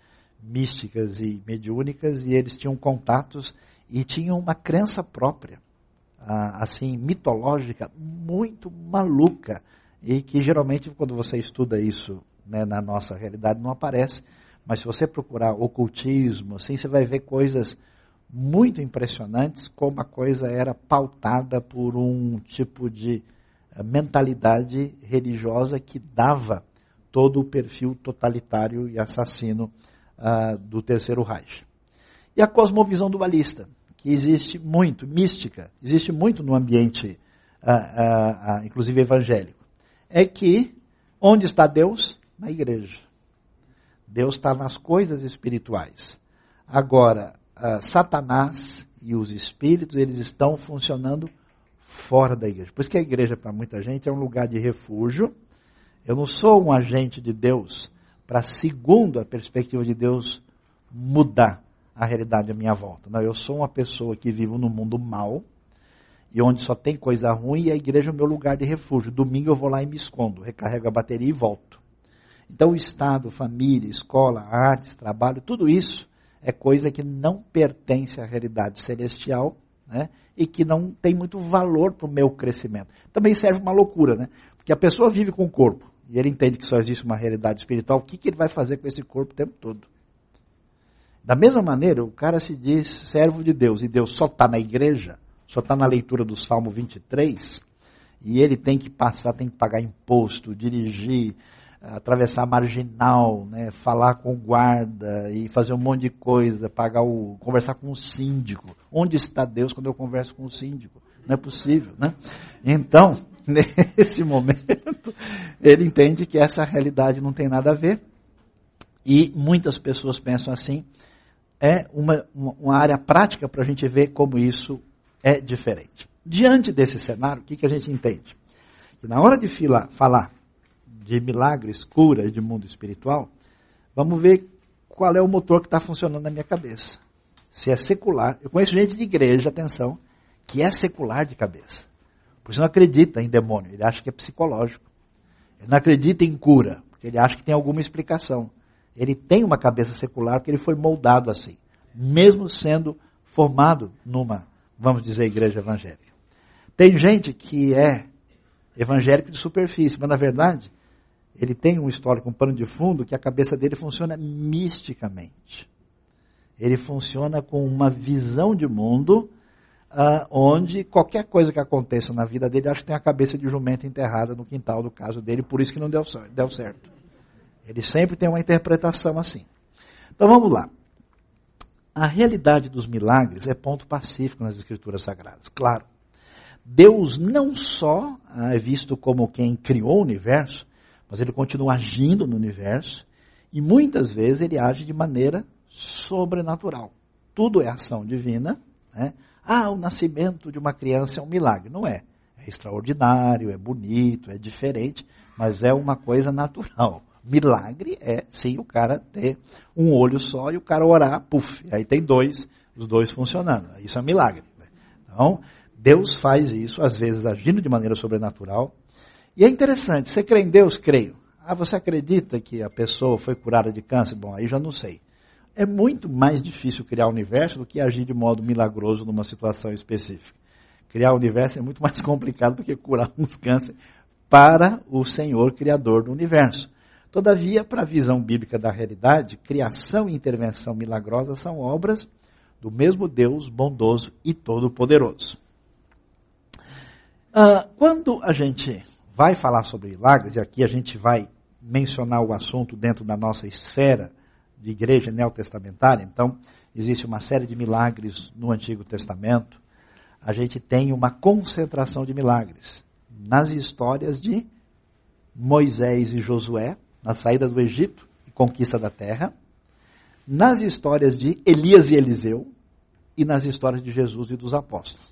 místicas e mediúnicas e eles tinham contatos e tinham uma crença própria assim, mitológica, muito maluca, e que geralmente quando você estuda isso né, na nossa realidade não aparece, mas se você procurar ocultismo, assim, você vai ver coisas muito impressionantes, como a coisa era pautada por um tipo de eh, mentalidade religiosa que dava todo o perfil totalitário e assassino uh, do Terceiro Reich. E a cosmovisão dualista que existe muito, mística, existe muito no ambiente, ah, ah, inclusive evangélico, é que onde está Deus? Na igreja. Deus está nas coisas espirituais. Agora, Satanás e os espíritos, eles estão funcionando fora da igreja. Por isso que a igreja, para muita gente, é um lugar de refúgio. Eu não sou um agente de Deus para, segundo a perspectiva de Deus, mudar a realidade à minha volta. Não, eu sou uma pessoa que vivo no mundo mal e onde só tem coisa ruim e a igreja é o meu lugar de refúgio. Domingo eu vou lá e me escondo, recarrego a bateria e volto. Então o Estado, família, escola, artes, trabalho, tudo isso é coisa que não pertence à realidade celestial né, e que não tem muito valor para o meu crescimento. Também serve uma loucura, né? Porque a pessoa vive com o corpo e ele entende que só existe uma realidade espiritual, o que, que ele vai fazer com esse corpo o tempo todo? Da mesma maneira, o cara se diz servo de Deus e Deus só está na igreja, só está na leitura do Salmo 23, e ele tem que passar, tem que pagar imposto, dirigir, atravessar a marginal, né, falar com o guarda e fazer um monte de coisa, pagar o, conversar com o síndico. Onde está Deus quando eu converso com o síndico? Não é possível, né? Então, nesse momento, ele entende que essa realidade não tem nada a ver. E muitas pessoas pensam assim, é uma, uma área prática para a gente ver como isso é diferente. Diante desse cenário, o que, que a gente entende? Que na hora de fila, falar de milagres, cura de mundo espiritual, vamos ver qual é o motor que está funcionando na minha cabeça. Se é secular. Eu conheço gente de igreja, atenção, que é secular de cabeça. Por isso não acredita em demônio, ele acha que é psicológico. Ele não acredita em cura, porque ele acha que tem alguma explicação. Ele tem uma cabeça secular porque ele foi moldado assim, mesmo sendo formado numa, vamos dizer, igreja evangélica. Tem gente que é evangélico de superfície, mas na verdade ele tem um histórico, um pano de fundo que a cabeça dele funciona misticamente. Ele funciona com uma visão de mundo uh, onde qualquer coisa que aconteça na vida dele, acho que tem a cabeça de jumento enterrada no quintal do caso dele, por isso que não deu, deu certo. Ele sempre tem uma interpretação assim. Então vamos lá. A realidade dos milagres é ponto pacífico nas escrituras sagradas, claro. Deus não só ah, é visto como quem criou o universo, mas ele continua agindo no universo e muitas vezes ele age de maneira sobrenatural. Tudo é ação divina. Né? Ah, o nascimento de uma criança é um milagre. Não é. É extraordinário, é bonito, é diferente, mas é uma coisa natural. Milagre é, sim, o cara ter um olho só e o cara orar, puf, aí tem dois, os dois funcionando. Isso é milagre. Né? Então, Deus faz isso, às vezes agindo de maneira sobrenatural. E é interessante, você crê em Deus? Creio. Ah, você acredita que a pessoa foi curada de câncer? Bom, aí já não sei. É muito mais difícil criar o universo do que agir de modo milagroso numa situação específica. Criar o universo é muito mais complicado do que curar uns câncer para o Senhor Criador do universo. Todavia, para a visão bíblica da realidade, criação e intervenção milagrosa são obras do mesmo Deus bondoso e todo-poderoso. Ah, quando a gente vai falar sobre milagres, e aqui a gente vai mencionar o assunto dentro da nossa esfera de igreja neotestamentária, então existe uma série de milagres no Antigo Testamento, a gente tem uma concentração de milagres nas histórias de Moisés e Josué, na saída do Egito e conquista da terra, nas histórias de Elias e Eliseu e nas histórias de Jesus e dos apóstolos.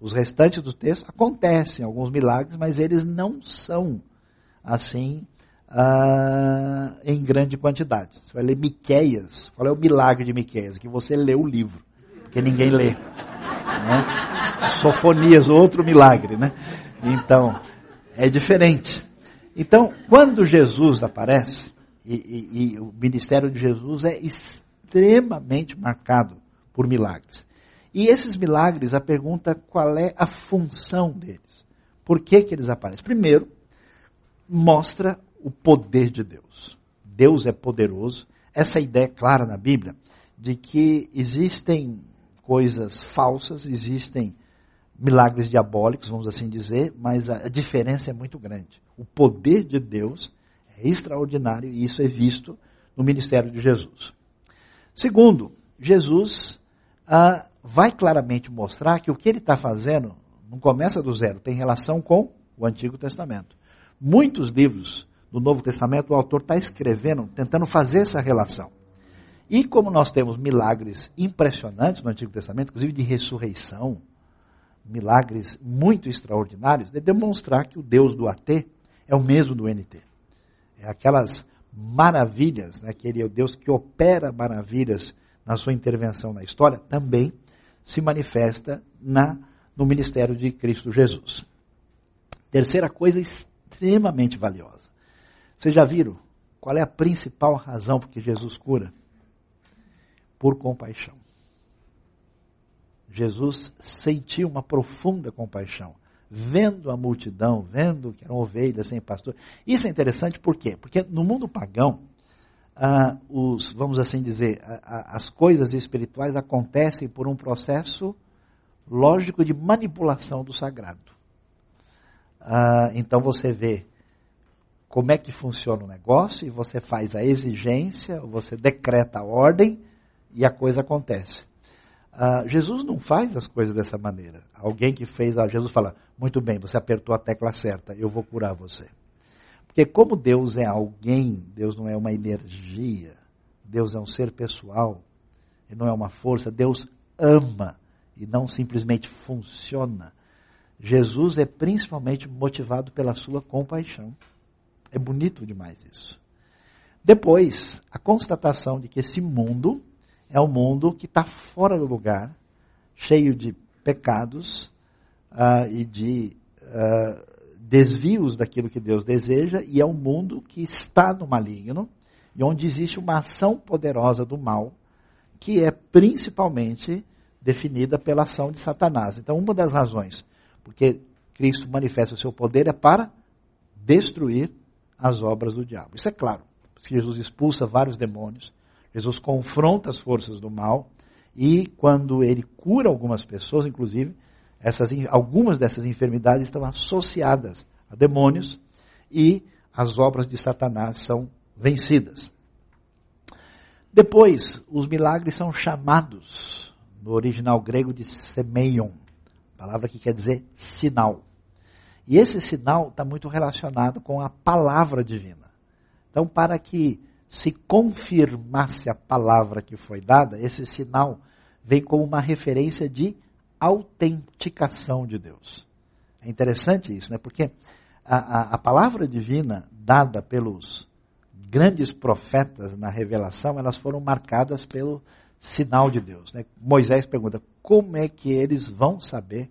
Os restantes do texto acontecem alguns milagres, mas eles não são assim uh, em grande quantidade. Você vai ler Miqueias. Qual é o milagre de Miqueias? Que você lê o livro, porque ninguém lê. Né? Sofonias, outro milagre, né? Então, é diferente. Então, quando Jesus aparece, e, e, e, o ministério de Jesus é extremamente marcado por milagres. E esses milagres, a pergunta qual é a função deles? Por que, que eles aparecem? Primeiro, mostra o poder de Deus. Deus é poderoso. Essa ideia é clara na Bíblia de que existem coisas falsas, existem milagres diabólicos, vamos assim dizer, mas a, diferença é muito grande. O poder de Deus é extraordinário e isso é visto no ministério de Jesus. Segundo, Jesus ah, vai claramente mostrar que o que ele está fazendo não começa do zero, tem relação com o Antigo Testamento. Muitos livros do Novo Testamento o autor está escrevendo, tentando fazer essa relação. E como nós temos milagres impressionantes no Antigo Testamento, inclusive de ressurreição, milagres muito extraordinários, de demonstrar que o Deus do AT é o mesmo do NT. É aquelas maravilhas, né, que ele é o Deus que opera maravilhas na sua intervenção na história, também se manifesta na, no ministério de Cristo Jesus. Terceira coisa extremamente valiosa. Vocês já viram qual é a principal razão por que Jesus cura? Por compaixão. Jesus sentiu uma profunda compaixão, vendo a multidão, vendo que eram ovelhas sem pastor. Isso é interessante por quê? Porque no mundo pagão, ah, os, vamos assim dizer, a, a, as coisas espirituais acontecem por um processo lógico de manipulação do sagrado. Ah, então você vê como é que funciona o negócio e você faz a exigência, você decreta a ordem e a coisa acontece. Uh, Jesus não faz as coisas dessa maneira. Alguém que fez, ah, Jesus fala, muito bem, você apertou a tecla certa, eu vou curar você. Porque como Deus é alguém, Deus não é uma energia, Deus é um ser pessoal, e não é uma força, Deus ama e não simplesmente funciona. Jesus é principalmente motivado pela sua compaixão. É bonito demais isso. Depois, a constatação de que esse mundo é um mundo que está fora do lugar, cheio de pecados uh, e de uh, desvios daquilo que Deus deseja, e é um mundo que está no maligno, e onde existe uma ação poderosa do mal, que é principalmente definida pela ação de Satanás. Então, uma das razões porque Cristo manifesta o seu poder é para destruir as obras do diabo. Isso é claro. Jesus expulsa vários demônios, Jesus confronta as forças do mal e quando ele cura algumas pessoas, inclusive, essas, algumas dessas enfermidades estão associadas a demônios e as obras de Satanás são vencidas. Depois, os milagres são chamados, no original grego, de semeion, palavra que quer dizer sinal. E esse sinal está muito relacionado com a palavra divina. Então, para que se confirmasse a palavra que foi dada, esse sinal vem como uma referência de autenticação de Deus. É interessante isso, né? Porque a, a, a palavra divina dada pelos grandes profetas na revelação, elas foram marcadas pelo sinal de Deus. Né? Moisés pergunta: como é que eles vão saber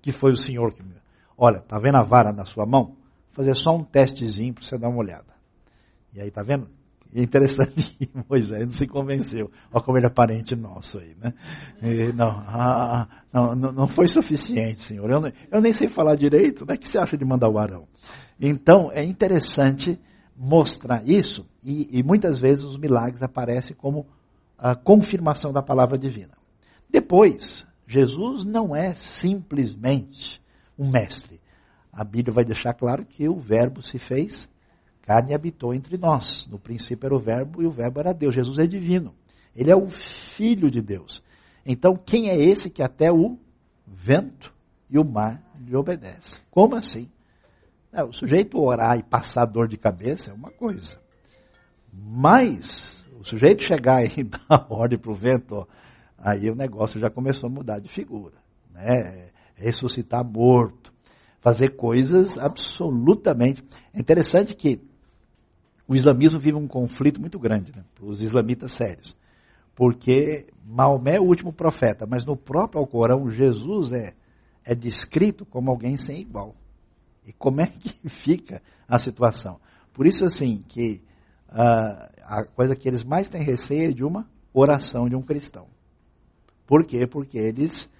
que foi o Senhor que me. Olha, tá vendo a vara na sua mão? Vou fazer só um testezinho para você dar uma olhada. E aí, tá vendo? É interessante que Moisés não se convenceu. Olha como ele é parente nosso aí, né? E, não, ah, não, não, foi suficiente, Senhor. Eu, eu nem sei falar direito, né? O que você acha de mandar o Arão? Então, é interessante mostrar isso, e, e muitas vezes os milagres aparecem como a confirmação da palavra divina. Depois, Jesus não é simplesmente um mestre. A Bíblia vai deixar claro que o Verbo se fez carne e habitou entre nós. No princípio era o Verbo e o Verbo era Deus. Jesus é divino. Ele é o Filho de Deus. Então, quem é esse que até o vento e o mar lhe obedecem? Como assim? É, o sujeito orar e passar dor de cabeça é uma coisa. Mas, o sujeito chegar e dar ordem para o vento, ó, aí o negócio já começou a mudar de figura. Né? Ressuscitar morto, fazer coisas absolutamente. É interessante que o islamismo vive um conflito muito grande né, os islamitas sérios. Porque Maomé é o último profeta, mas no próprio Alcorão, Jesus é, é descrito como alguém sem igual. E como é que fica a situação? Por isso, assim, que uh, a coisa que eles mais têm receio é de uma oração de um cristão. Por quê? Porque eles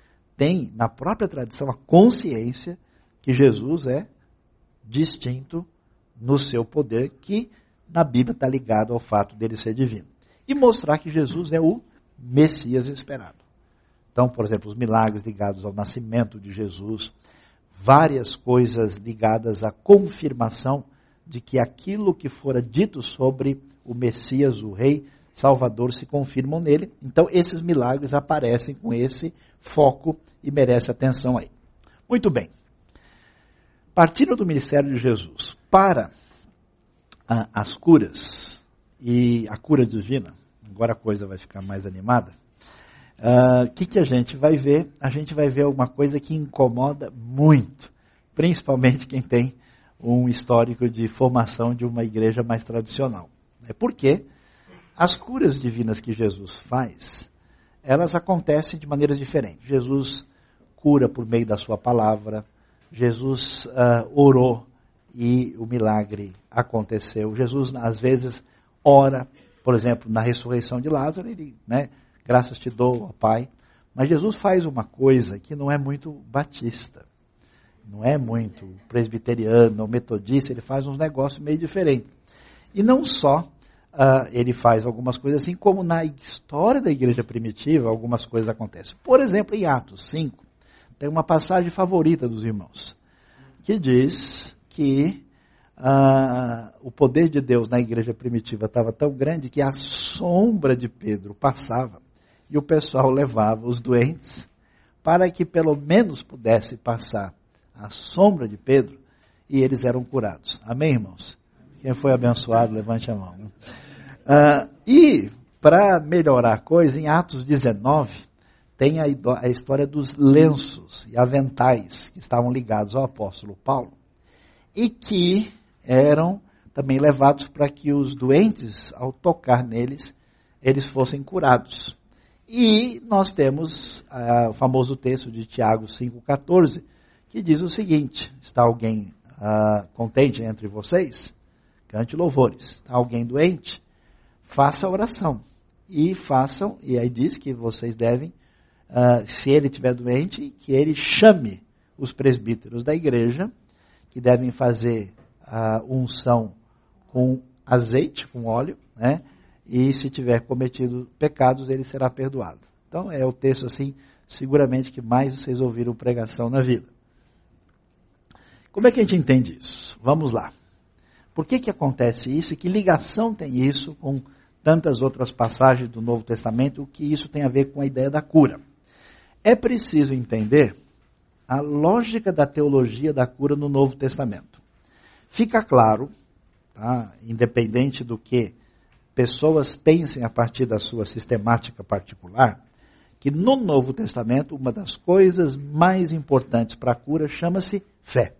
têm, na própria tradição, a consciência que Jesus é distinto no seu poder, que na Bíblia está ligado ao fato dele ser divino. E mostrar que Jesus é o Messias esperado. Então, por exemplo, os milagres ligados ao nascimento de Jesus, várias coisas ligadas à confirmação de que aquilo que fora dito sobre o Messias, o Rei Salvador, se confirmam nele. Então, esses milagres aparecem com esse foco e merece atenção aí. Muito bem. Partindo do ministério de Jesus para as curas e a cura divina, agora a coisa vai ficar mais animada. O uh, que, que a gente vai ver? A gente vai ver alguma coisa que incomoda muito, principalmente quem tem um histórico de formação de uma igreja mais tradicional. É porque as curas divinas que Jesus faz, elas acontecem de maneiras diferentes. Jesus cura por meio da sua palavra, Jesus uh, orou e o milagre aconteceu. Jesus, às vezes, ora, por exemplo, na ressurreição de Lázaro, ele, né, graças te dou, ó Pai. Mas Jesus faz uma coisa que não é muito batista, não é muito presbiteriano ou metodista, ele faz uns negócios meio diferentes. E não só uh, ele faz algumas coisas assim, como na história da igreja primitiva, algumas coisas acontecem. Por exemplo, em Atos 5, tem uma passagem favorita dos irmãos, que diz que ah, o poder de Deus na igreja primitiva estava tão grande que a sombra de Pedro passava e o pessoal levava os doentes para que pelo menos pudesse passar a sombra de Pedro e eles eram curados. Amém, irmãos? Quem foi abençoado, levante a mão. Ah, e, para melhorar a coisa, em Atos 19, tem a, a história dos lenços e aventais que estavam ligados ao apóstolo Paulo e que eram também levados para que os doentes, ao tocar neles, eles fossem curados. E nós temos uh, o famoso texto de Tiago 5,14, que diz o seguinte: está alguém uh, contente entre vocês? Cante louvores. Está alguém doente? Faça oração. E façam, e aí diz que vocês devem, uh, se ele estiver doente, que ele chame os presbíteros da igreja que devem fazer a unção com azeite, com óleo, né? E se tiver cometido pecados, ele será perdoado. Então é o texto assim, seguramente que mais vocês ouviram pregação na vida. Como é que a gente entende isso? Vamos lá. Por que que acontece isso e que ligação tem isso com tantas outras passagens do Novo Testamento, o que isso tem a ver com a ideia da cura? É preciso entender a lógica da teologia da cura no Novo Testamento. Fica claro, tá, independente do que pessoas pensem a partir da sua sistemática particular, que no Novo Testamento uma das coisas mais importantes para a cura chama-se fé.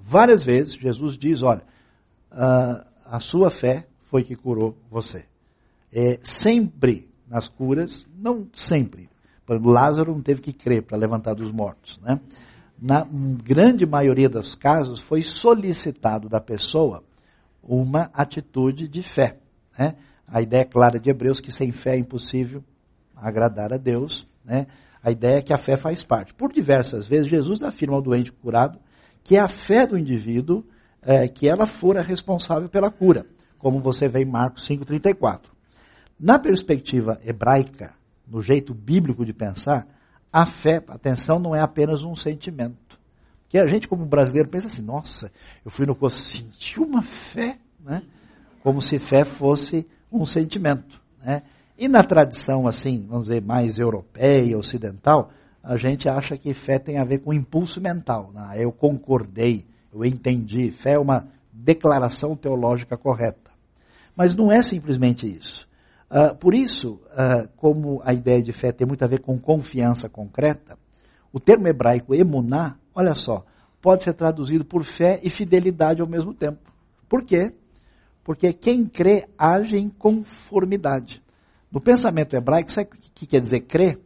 Várias vezes Jesus diz: olha, a sua fé foi que curou você. É, sempre nas curas, não sempre, Lázaro não teve que crer para levantar dos mortos. Né? Na grande maioria dos casos, foi solicitado da pessoa uma atitude de fé. Né? A ideia clara de Hebreus que sem fé é impossível agradar a Deus. Né? A ideia é que a fé faz parte. Por diversas vezes, Jesus afirma ao doente curado que é a fé do indivíduo é, que ela fora responsável pela cura, como você vê em Marcos 5,34. Na perspectiva hebraica, no jeito bíblico de pensar, a fé, atenção, não é apenas um sentimento. Que a gente, como brasileiro, pensa assim: nossa, eu fui no curso, senti uma fé, né? como se fé fosse um sentimento. Né? E na tradição, assim, vamos dizer, mais europeia, ocidental, a gente acha que fé tem a ver com impulso mental. Né? Eu concordei, eu entendi. Fé é uma declaração teológica correta. Mas não é simplesmente isso. Uh, por isso, uh, como a ideia de fé tem muito a ver com confiança concreta, o termo hebraico emuná, olha só, pode ser traduzido por fé e fidelidade ao mesmo tempo. Por quê? Porque quem crê age em conformidade. No pensamento hebraico, sabe o que quer dizer crer?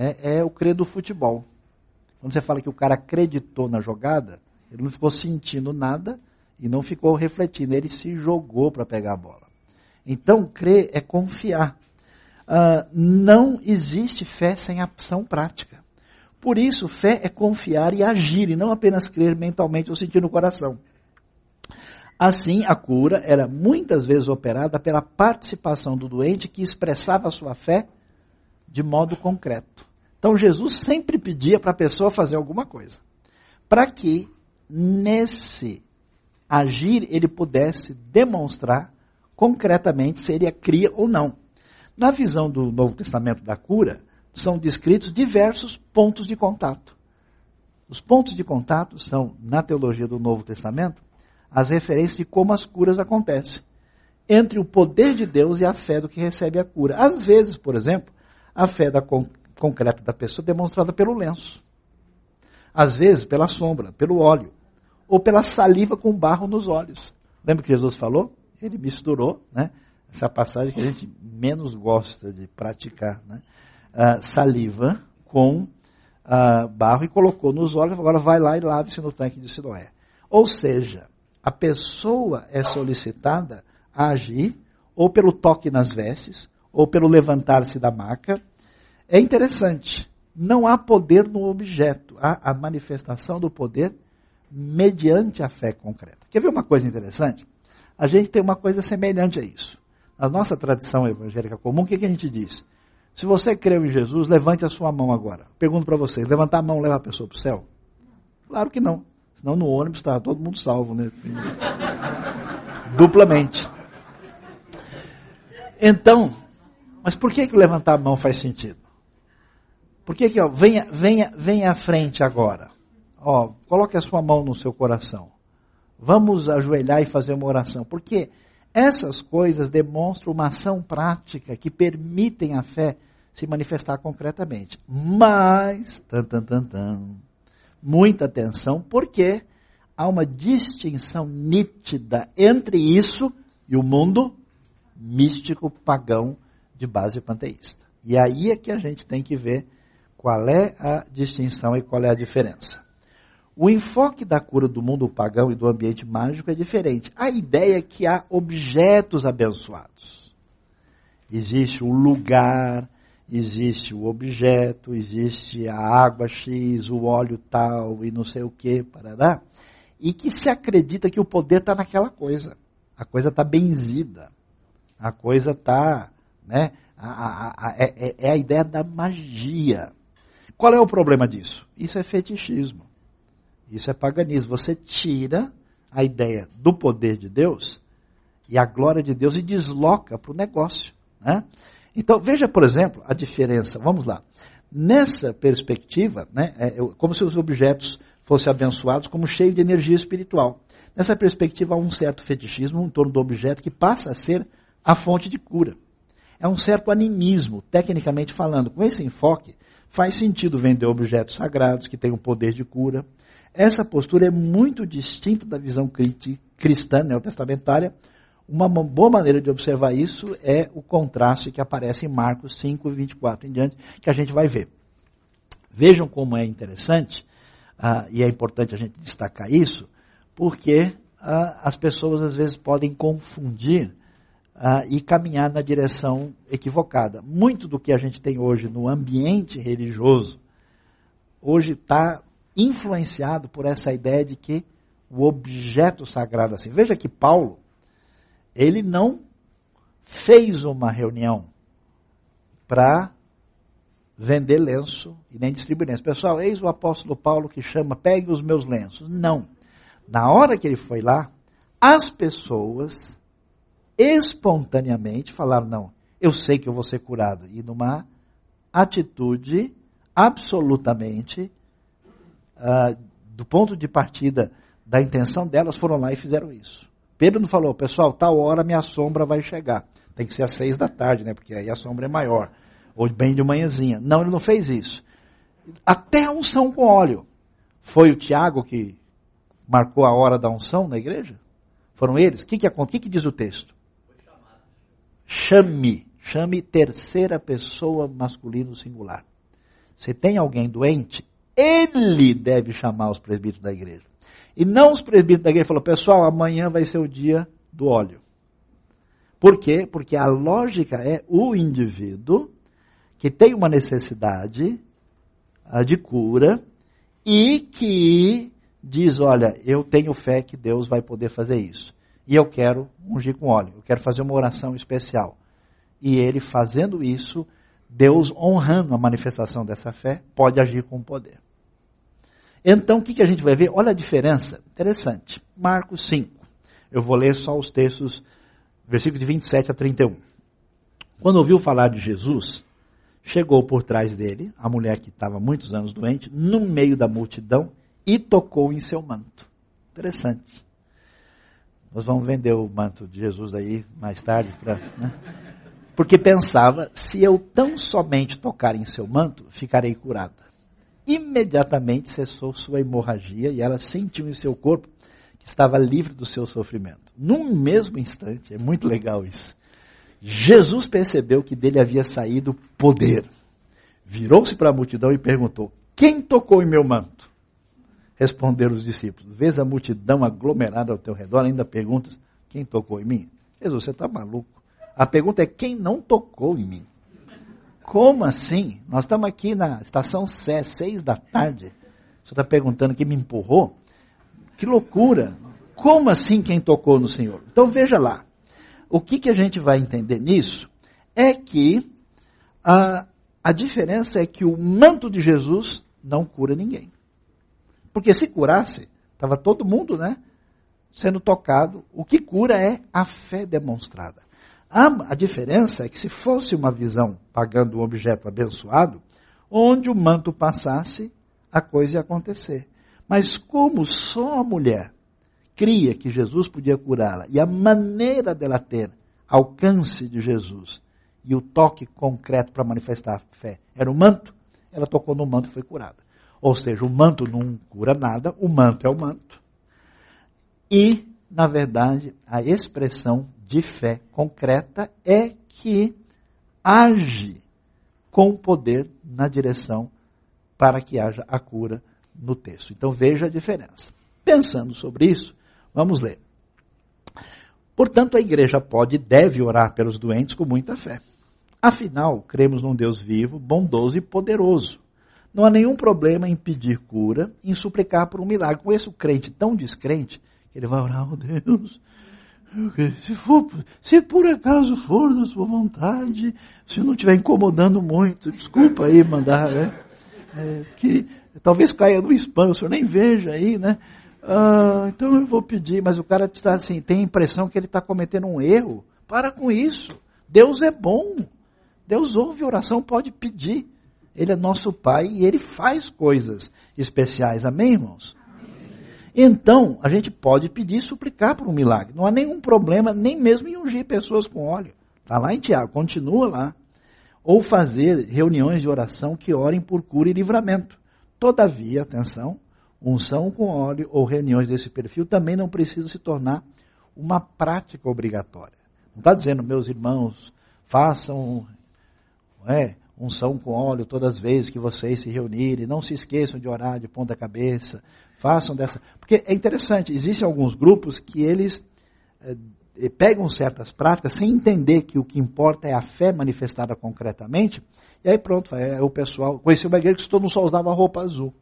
É, é o crer do futebol. Quando você fala que o cara acreditou na jogada, ele não ficou sentindo nada e não ficou refletindo, ele se jogou para pegar a bola. Então, crer é confiar. Uh, não existe fé sem ação prática. Por isso, fé é confiar e agir, e não apenas crer mentalmente ou sentir no coração. Assim, a cura era muitas vezes operada pela participação do doente que expressava a sua fé de modo concreto. Então, Jesus sempre pedia para a pessoa fazer alguma coisa, para que nesse agir ele pudesse demonstrar concretamente se ele cria ou não. Na visão do Novo Testamento da cura, são descritos diversos pontos de contato. Os pontos de contato são, na teologia do Novo Testamento, as referências de como as curas acontecem. Entre o poder de Deus e a fé do que recebe a cura. Às vezes, por exemplo, a fé da concreta da pessoa demonstrada pelo lenço. Às vezes, pela sombra, pelo óleo. Ou pela saliva com barro nos olhos. Lembra que Jesus falou? Ele misturou, né? Essa passagem que a gente menos gosta de praticar, né? Uh, saliva com uh, barro e colocou nos olhos, agora vai lá e lave-se no tanque de Siloé. Ou seja, a pessoa é solicitada a agir ou pelo toque nas vestes, ou pelo levantar-se da maca. É interessante, não há poder no objeto, há a manifestação do poder mediante a fé concreta. Quer ver uma coisa interessante? A gente tem uma coisa semelhante a isso. Na nossa tradição evangélica comum, o que, que a gente diz? Se você creu em Jesus, levante a sua mão agora. Pergunto para vocês: levantar a mão leva a pessoa para o céu? Claro que não. Senão no ônibus está todo mundo salvo, né? Duplamente. Então, mas por que, que levantar a mão faz sentido? Por que, que ó, venha, venha, venha à frente agora? Ó, coloque a sua mão no seu coração. Vamos ajoelhar e fazer uma oração. Porque essas coisas demonstram uma ação prática que permitem a fé se manifestar concretamente. Mas, tan, tan, tan, tan, muita atenção, porque há uma distinção nítida entre isso e o mundo místico pagão de base panteísta. E aí é que a gente tem que ver qual é a distinção e qual é a diferença. O enfoque da cura do mundo pagão e do ambiente mágico é diferente. A ideia é que há objetos abençoados. Existe o lugar, existe o objeto, existe a água X, o óleo tal e não sei o que, parará. E que se acredita que o poder está naquela coisa. A coisa está benzida. A coisa está, né? A, a, a, é, é, é a ideia da magia. Qual é o problema disso? Isso é fetichismo. Isso é paganismo. Você tira a ideia do poder de Deus e a glória de Deus e desloca para o negócio. Né? Então, veja, por exemplo, a diferença. Vamos lá. Nessa perspectiva, né, é, como se os objetos fossem abençoados como cheios de energia espiritual. Nessa perspectiva, há um certo fetichismo em torno do objeto que passa a ser a fonte de cura. É um certo animismo, tecnicamente falando. Com esse enfoque, faz sentido vender objetos sagrados que têm o poder de cura, essa postura é muito distinta da visão cristã neotestamentária. Uma boa maneira de observar isso é o contraste que aparece em Marcos 5, 24 em diante, que a gente vai ver. Vejam como é interessante, uh, e é importante a gente destacar isso, porque ah, as pessoas às vezes podem confundir ah, e caminhar na direção equivocada. Muito do que a gente tem hoje no ambiente religioso, hoje está influenciado por essa ideia de que o objeto sagrado assim. Veja que Paulo, ele não fez uma reunião para vender lenço e nem distribuir lenço. Pessoal, eis o apóstolo Paulo que chama, pegue os meus lenços. Não. Na hora que ele foi lá, as pessoas espontaneamente falaram: não, eu sei que eu vou ser curado. E numa atitude absolutamente, uh, do ponto de partida da intenção delas, foram lá e fizeram isso. Pedro não falou, pessoal, tal hora minha sombra vai chegar. Tem que ser às seis da tarde, né? Porque aí a sombra é maior. Ou bem de manhãzinha. Não, ele não fez isso. Até a unção com óleo. Foi o Tiago que marcou a hora da unção na igreja? Foram eles? O que, que, que, que diz o texto? Chame. Chame terceira pessoa masculino singular. Se tem alguém doente, ele deve chamar os presbíteros da igreja. E não os presbíteros da igreja falou, pessoal, amanhã vai ser o dia do óleo. Por quê? Porque a lógica é o indivíduo que tem uma necessidade ah, de cura e que diz, olha, eu tenho fé que Deus vai poder fazer isso. E eu quero ungir com óleo, eu quero fazer uma oração especial. E ele fazendo isso, Deus honrando a manifestação dessa fé, pode agir com poder. Então, o que, a gente vai ver? Olha a diferença. Interessante. Marcos 5. Eu vou ler só os textos, versículos de 27 a 31. Quando ouviu falar de Jesus, chegou por trás dele, a mulher que estava muitos anos doente, no meio da multidão, e tocou em seu manto. Interessante. Nós vamos vender o manto de Jesus aí mais tarde, pra, né? porque pensava, se eu tão somente tocar em seu manto, ficarei curada. Imediatamente cessou sua hemorragia e ela sentiu em seu corpo que estava livre do seu sofrimento. Num mesmo instante, é muito legal isso. Jesus percebeu que dele havia saído poder. Virou-se para a multidão e perguntou: Quem tocou em meu manto? Responderam os discípulos. Vês a multidão aglomerada ao teu redor, ainda perguntas: Quem tocou em mim? Jesus, você está maluco. A pergunta é: Quem não tocou em mim? Como assim? Nós estamos aqui na estação Sé, seis da tarde. Você está perguntando quem me empurrou? Que loucura! Como assim quem tocou no Senhor? Então veja lá. O que, que a gente vai entender nisso é que a, a diferença é que o manto de Jesus não cura ninguém. Porque se curasse, estava todo mundo, né? Sendo tocado. O que cura é a fé demonstrada. A, a diferença é que se fosse uma visão pagando um objeto abençoado, onde o manto passasse, a coisa ia acontecer. Mas como só a mulher cria que Jesus podia curá-la e a maneira dela ter alcance de Jesus e o toque concreto para manifestar a fé era o manto, ela tocou no manto e foi curada. Ou seja, o manto não cura nada, o manto é o manto. E, na verdade, a expressão de fé concreta é que age com poder na direção para que haja a cura no texto. Então veja a diferença. Pensando sobre isso, Vamos ler. Portanto, a igreja pode e deve orar pelos doentes com muita fé. Afinal, cremos num Deus vivo, bondoso e poderoso. Não há nenhum problema em pedir cura, em suplicar por um milagre. Com esse crente tão descrente, ele vai orar, oh Deus, se, for, se por acaso for da sua vontade, se não estiver incomodando muito, desculpa aí mandar, né? É, que talvez caia no spam, o senhor nem veja aí, né? Ah, então eu vou pedir, mas o cara está assim, tem a impressão que ele está cometendo um erro. Para com isso. Deus é bom. Deus ouve oração, pode pedir. Ele é nosso Pai e Ele faz coisas especiais. Amém, irmãos? Então, a gente pode pedir e suplicar por um milagre. Não há nenhum problema, nem mesmo em ungir pessoas com óleo. Está lá em Tiago, continua lá. Ou fazer reuniões de oração que orem por cura e livramento. Todavia, atenção, unção com óleo ou reuniões desse perfil também não precisam se tornar uma prática obrigatória. Não está dizendo, meus irmãos, façam é, unção com óleo todas as vezes que vocês se reunirem, não se esqueçam de orar de ponta cabeça, Façam dessa. Porque é interessante, existem alguns grupos que eles é, pegam certas práticas sem entender que o que importa é a fé manifestada concretamente. E aí pronto, é, o pessoal. Conheci uma igreja que todo mundo só usava roupa azul.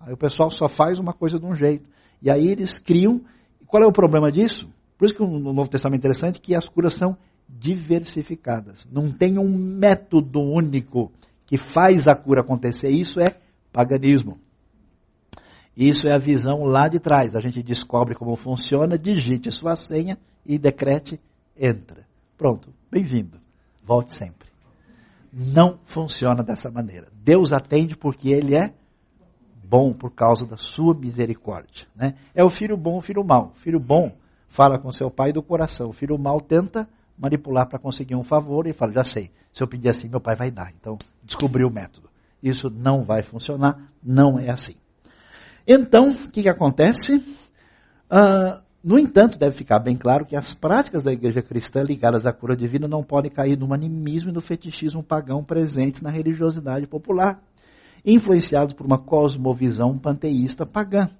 Aí o pessoal só faz uma coisa de um jeito. E aí eles criam. Qual é o problema disso? Por isso que no Novo Testamento é interessante que as curas são diversificadas. Não tem um método único que faz a cura acontecer. Isso é paganismo. Isso é a visão lá de trás. A gente descobre como funciona, digite sua senha e decrete entra. Pronto, bem-vindo. Volte sempre. Não funciona dessa maneira. Deus atende porque Ele é bom por causa da sua misericórdia. Né? É o filho bom, o filho mau. O filho bom fala com seu pai do coração. O filho mau tenta manipular para conseguir um favor e fala, já sei, se eu pedir assim, meu pai vai dar. Então, descobriu o método. Isso não vai funcionar, não é assim. Então, o que, que acontece? Uh, no entanto, deve ficar bem claro que as práticas da igreja cristã ligadas à cura divina não podem cair no animismo e no fetichismo pagão presentes na religiosidade popular, influenciados por uma cosmovisão panteísta pagã.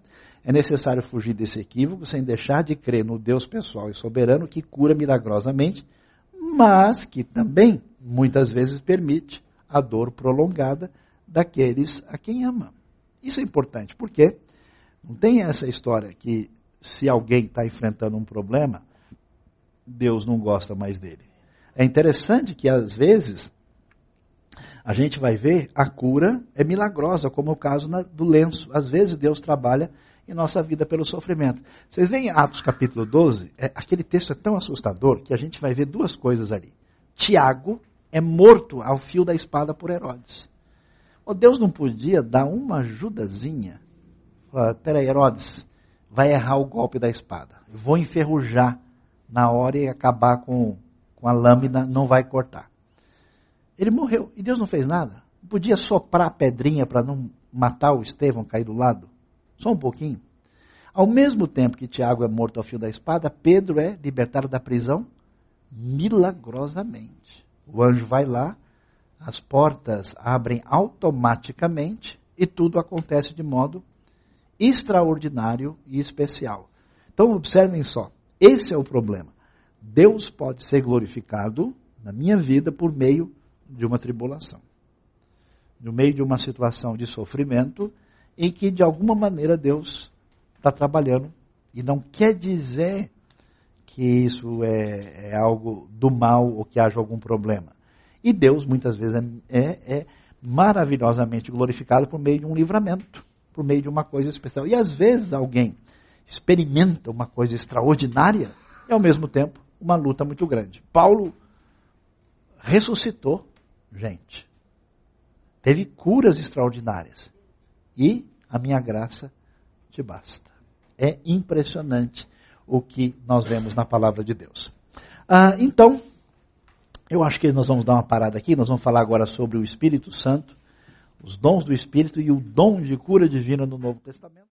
É necessário fugir desse equívoco sem deixar de crer no Deus pessoal e soberano que cura milagrosamente, mas que também muitas vezes permite a dor prolongada daqueles a quem ama. Isso é importante, porque não tem essa história que se alguém está enfrentando um problema, Deus não gosta mais dele. É interessante que às vezes a gente vai ver a cura é milagrosa, como é o caso do lenço. Às vezes Deus trabalha em nossa vida pelo sofrimento. Vocês veem Atos capítulo 12, é, aquele texto é tão assustador que a gente vai ver duas coisas ali. Tiago é morto ao fio da espada por Herodes. Oh, Deus não podia dar uma ajudazinha? Peraí, Herodes, vai errar o golpe da espada. Eu vou enferrujar na hora e acabar com, com a lâmina, não vai cortar. Ele morreu e Deus não fez nada. Podia soprar a pedrinha para não matar o Estevão cair do lado? Só um pouquinho. Ao mesmo tempo que Tiago é morto ao fio da espada, Pedro é libertado da prisão milagrosamente. O anjo vai lá, as portas abrem automaticamente e tudo acontece de modo extraordinário e especial. Então, observem só, esse é o problema. Deus pode ser glorificado na minha vida por meio de uma tribulação, no meio de uma situação de sofrimento em que, de alguma maneira, Deus está trabalhando. E não quer dizer que isso é, é algo do mal ou que haja algum problema. E Deus, muitas vezes, é, é, é maravilhosamente glorificado por meio de um livramento, por meio de uma coisa especial. E às vezes alguém experimenta uma coisa extraordinária e, ao mesmo tempo, uma luta muito grande. Paulo ressuscitou gente. Teve curas extraordinárias. E a minha graça te basta. É impressionante o que nós vemos na palavra de Deus. Ah, então, eu acho que nós vamos dar uma parada aqui, nós vamos falar agora sobre o Espírito Santo, os dons do Espírito e o dom de cura divina no Novo Testamento.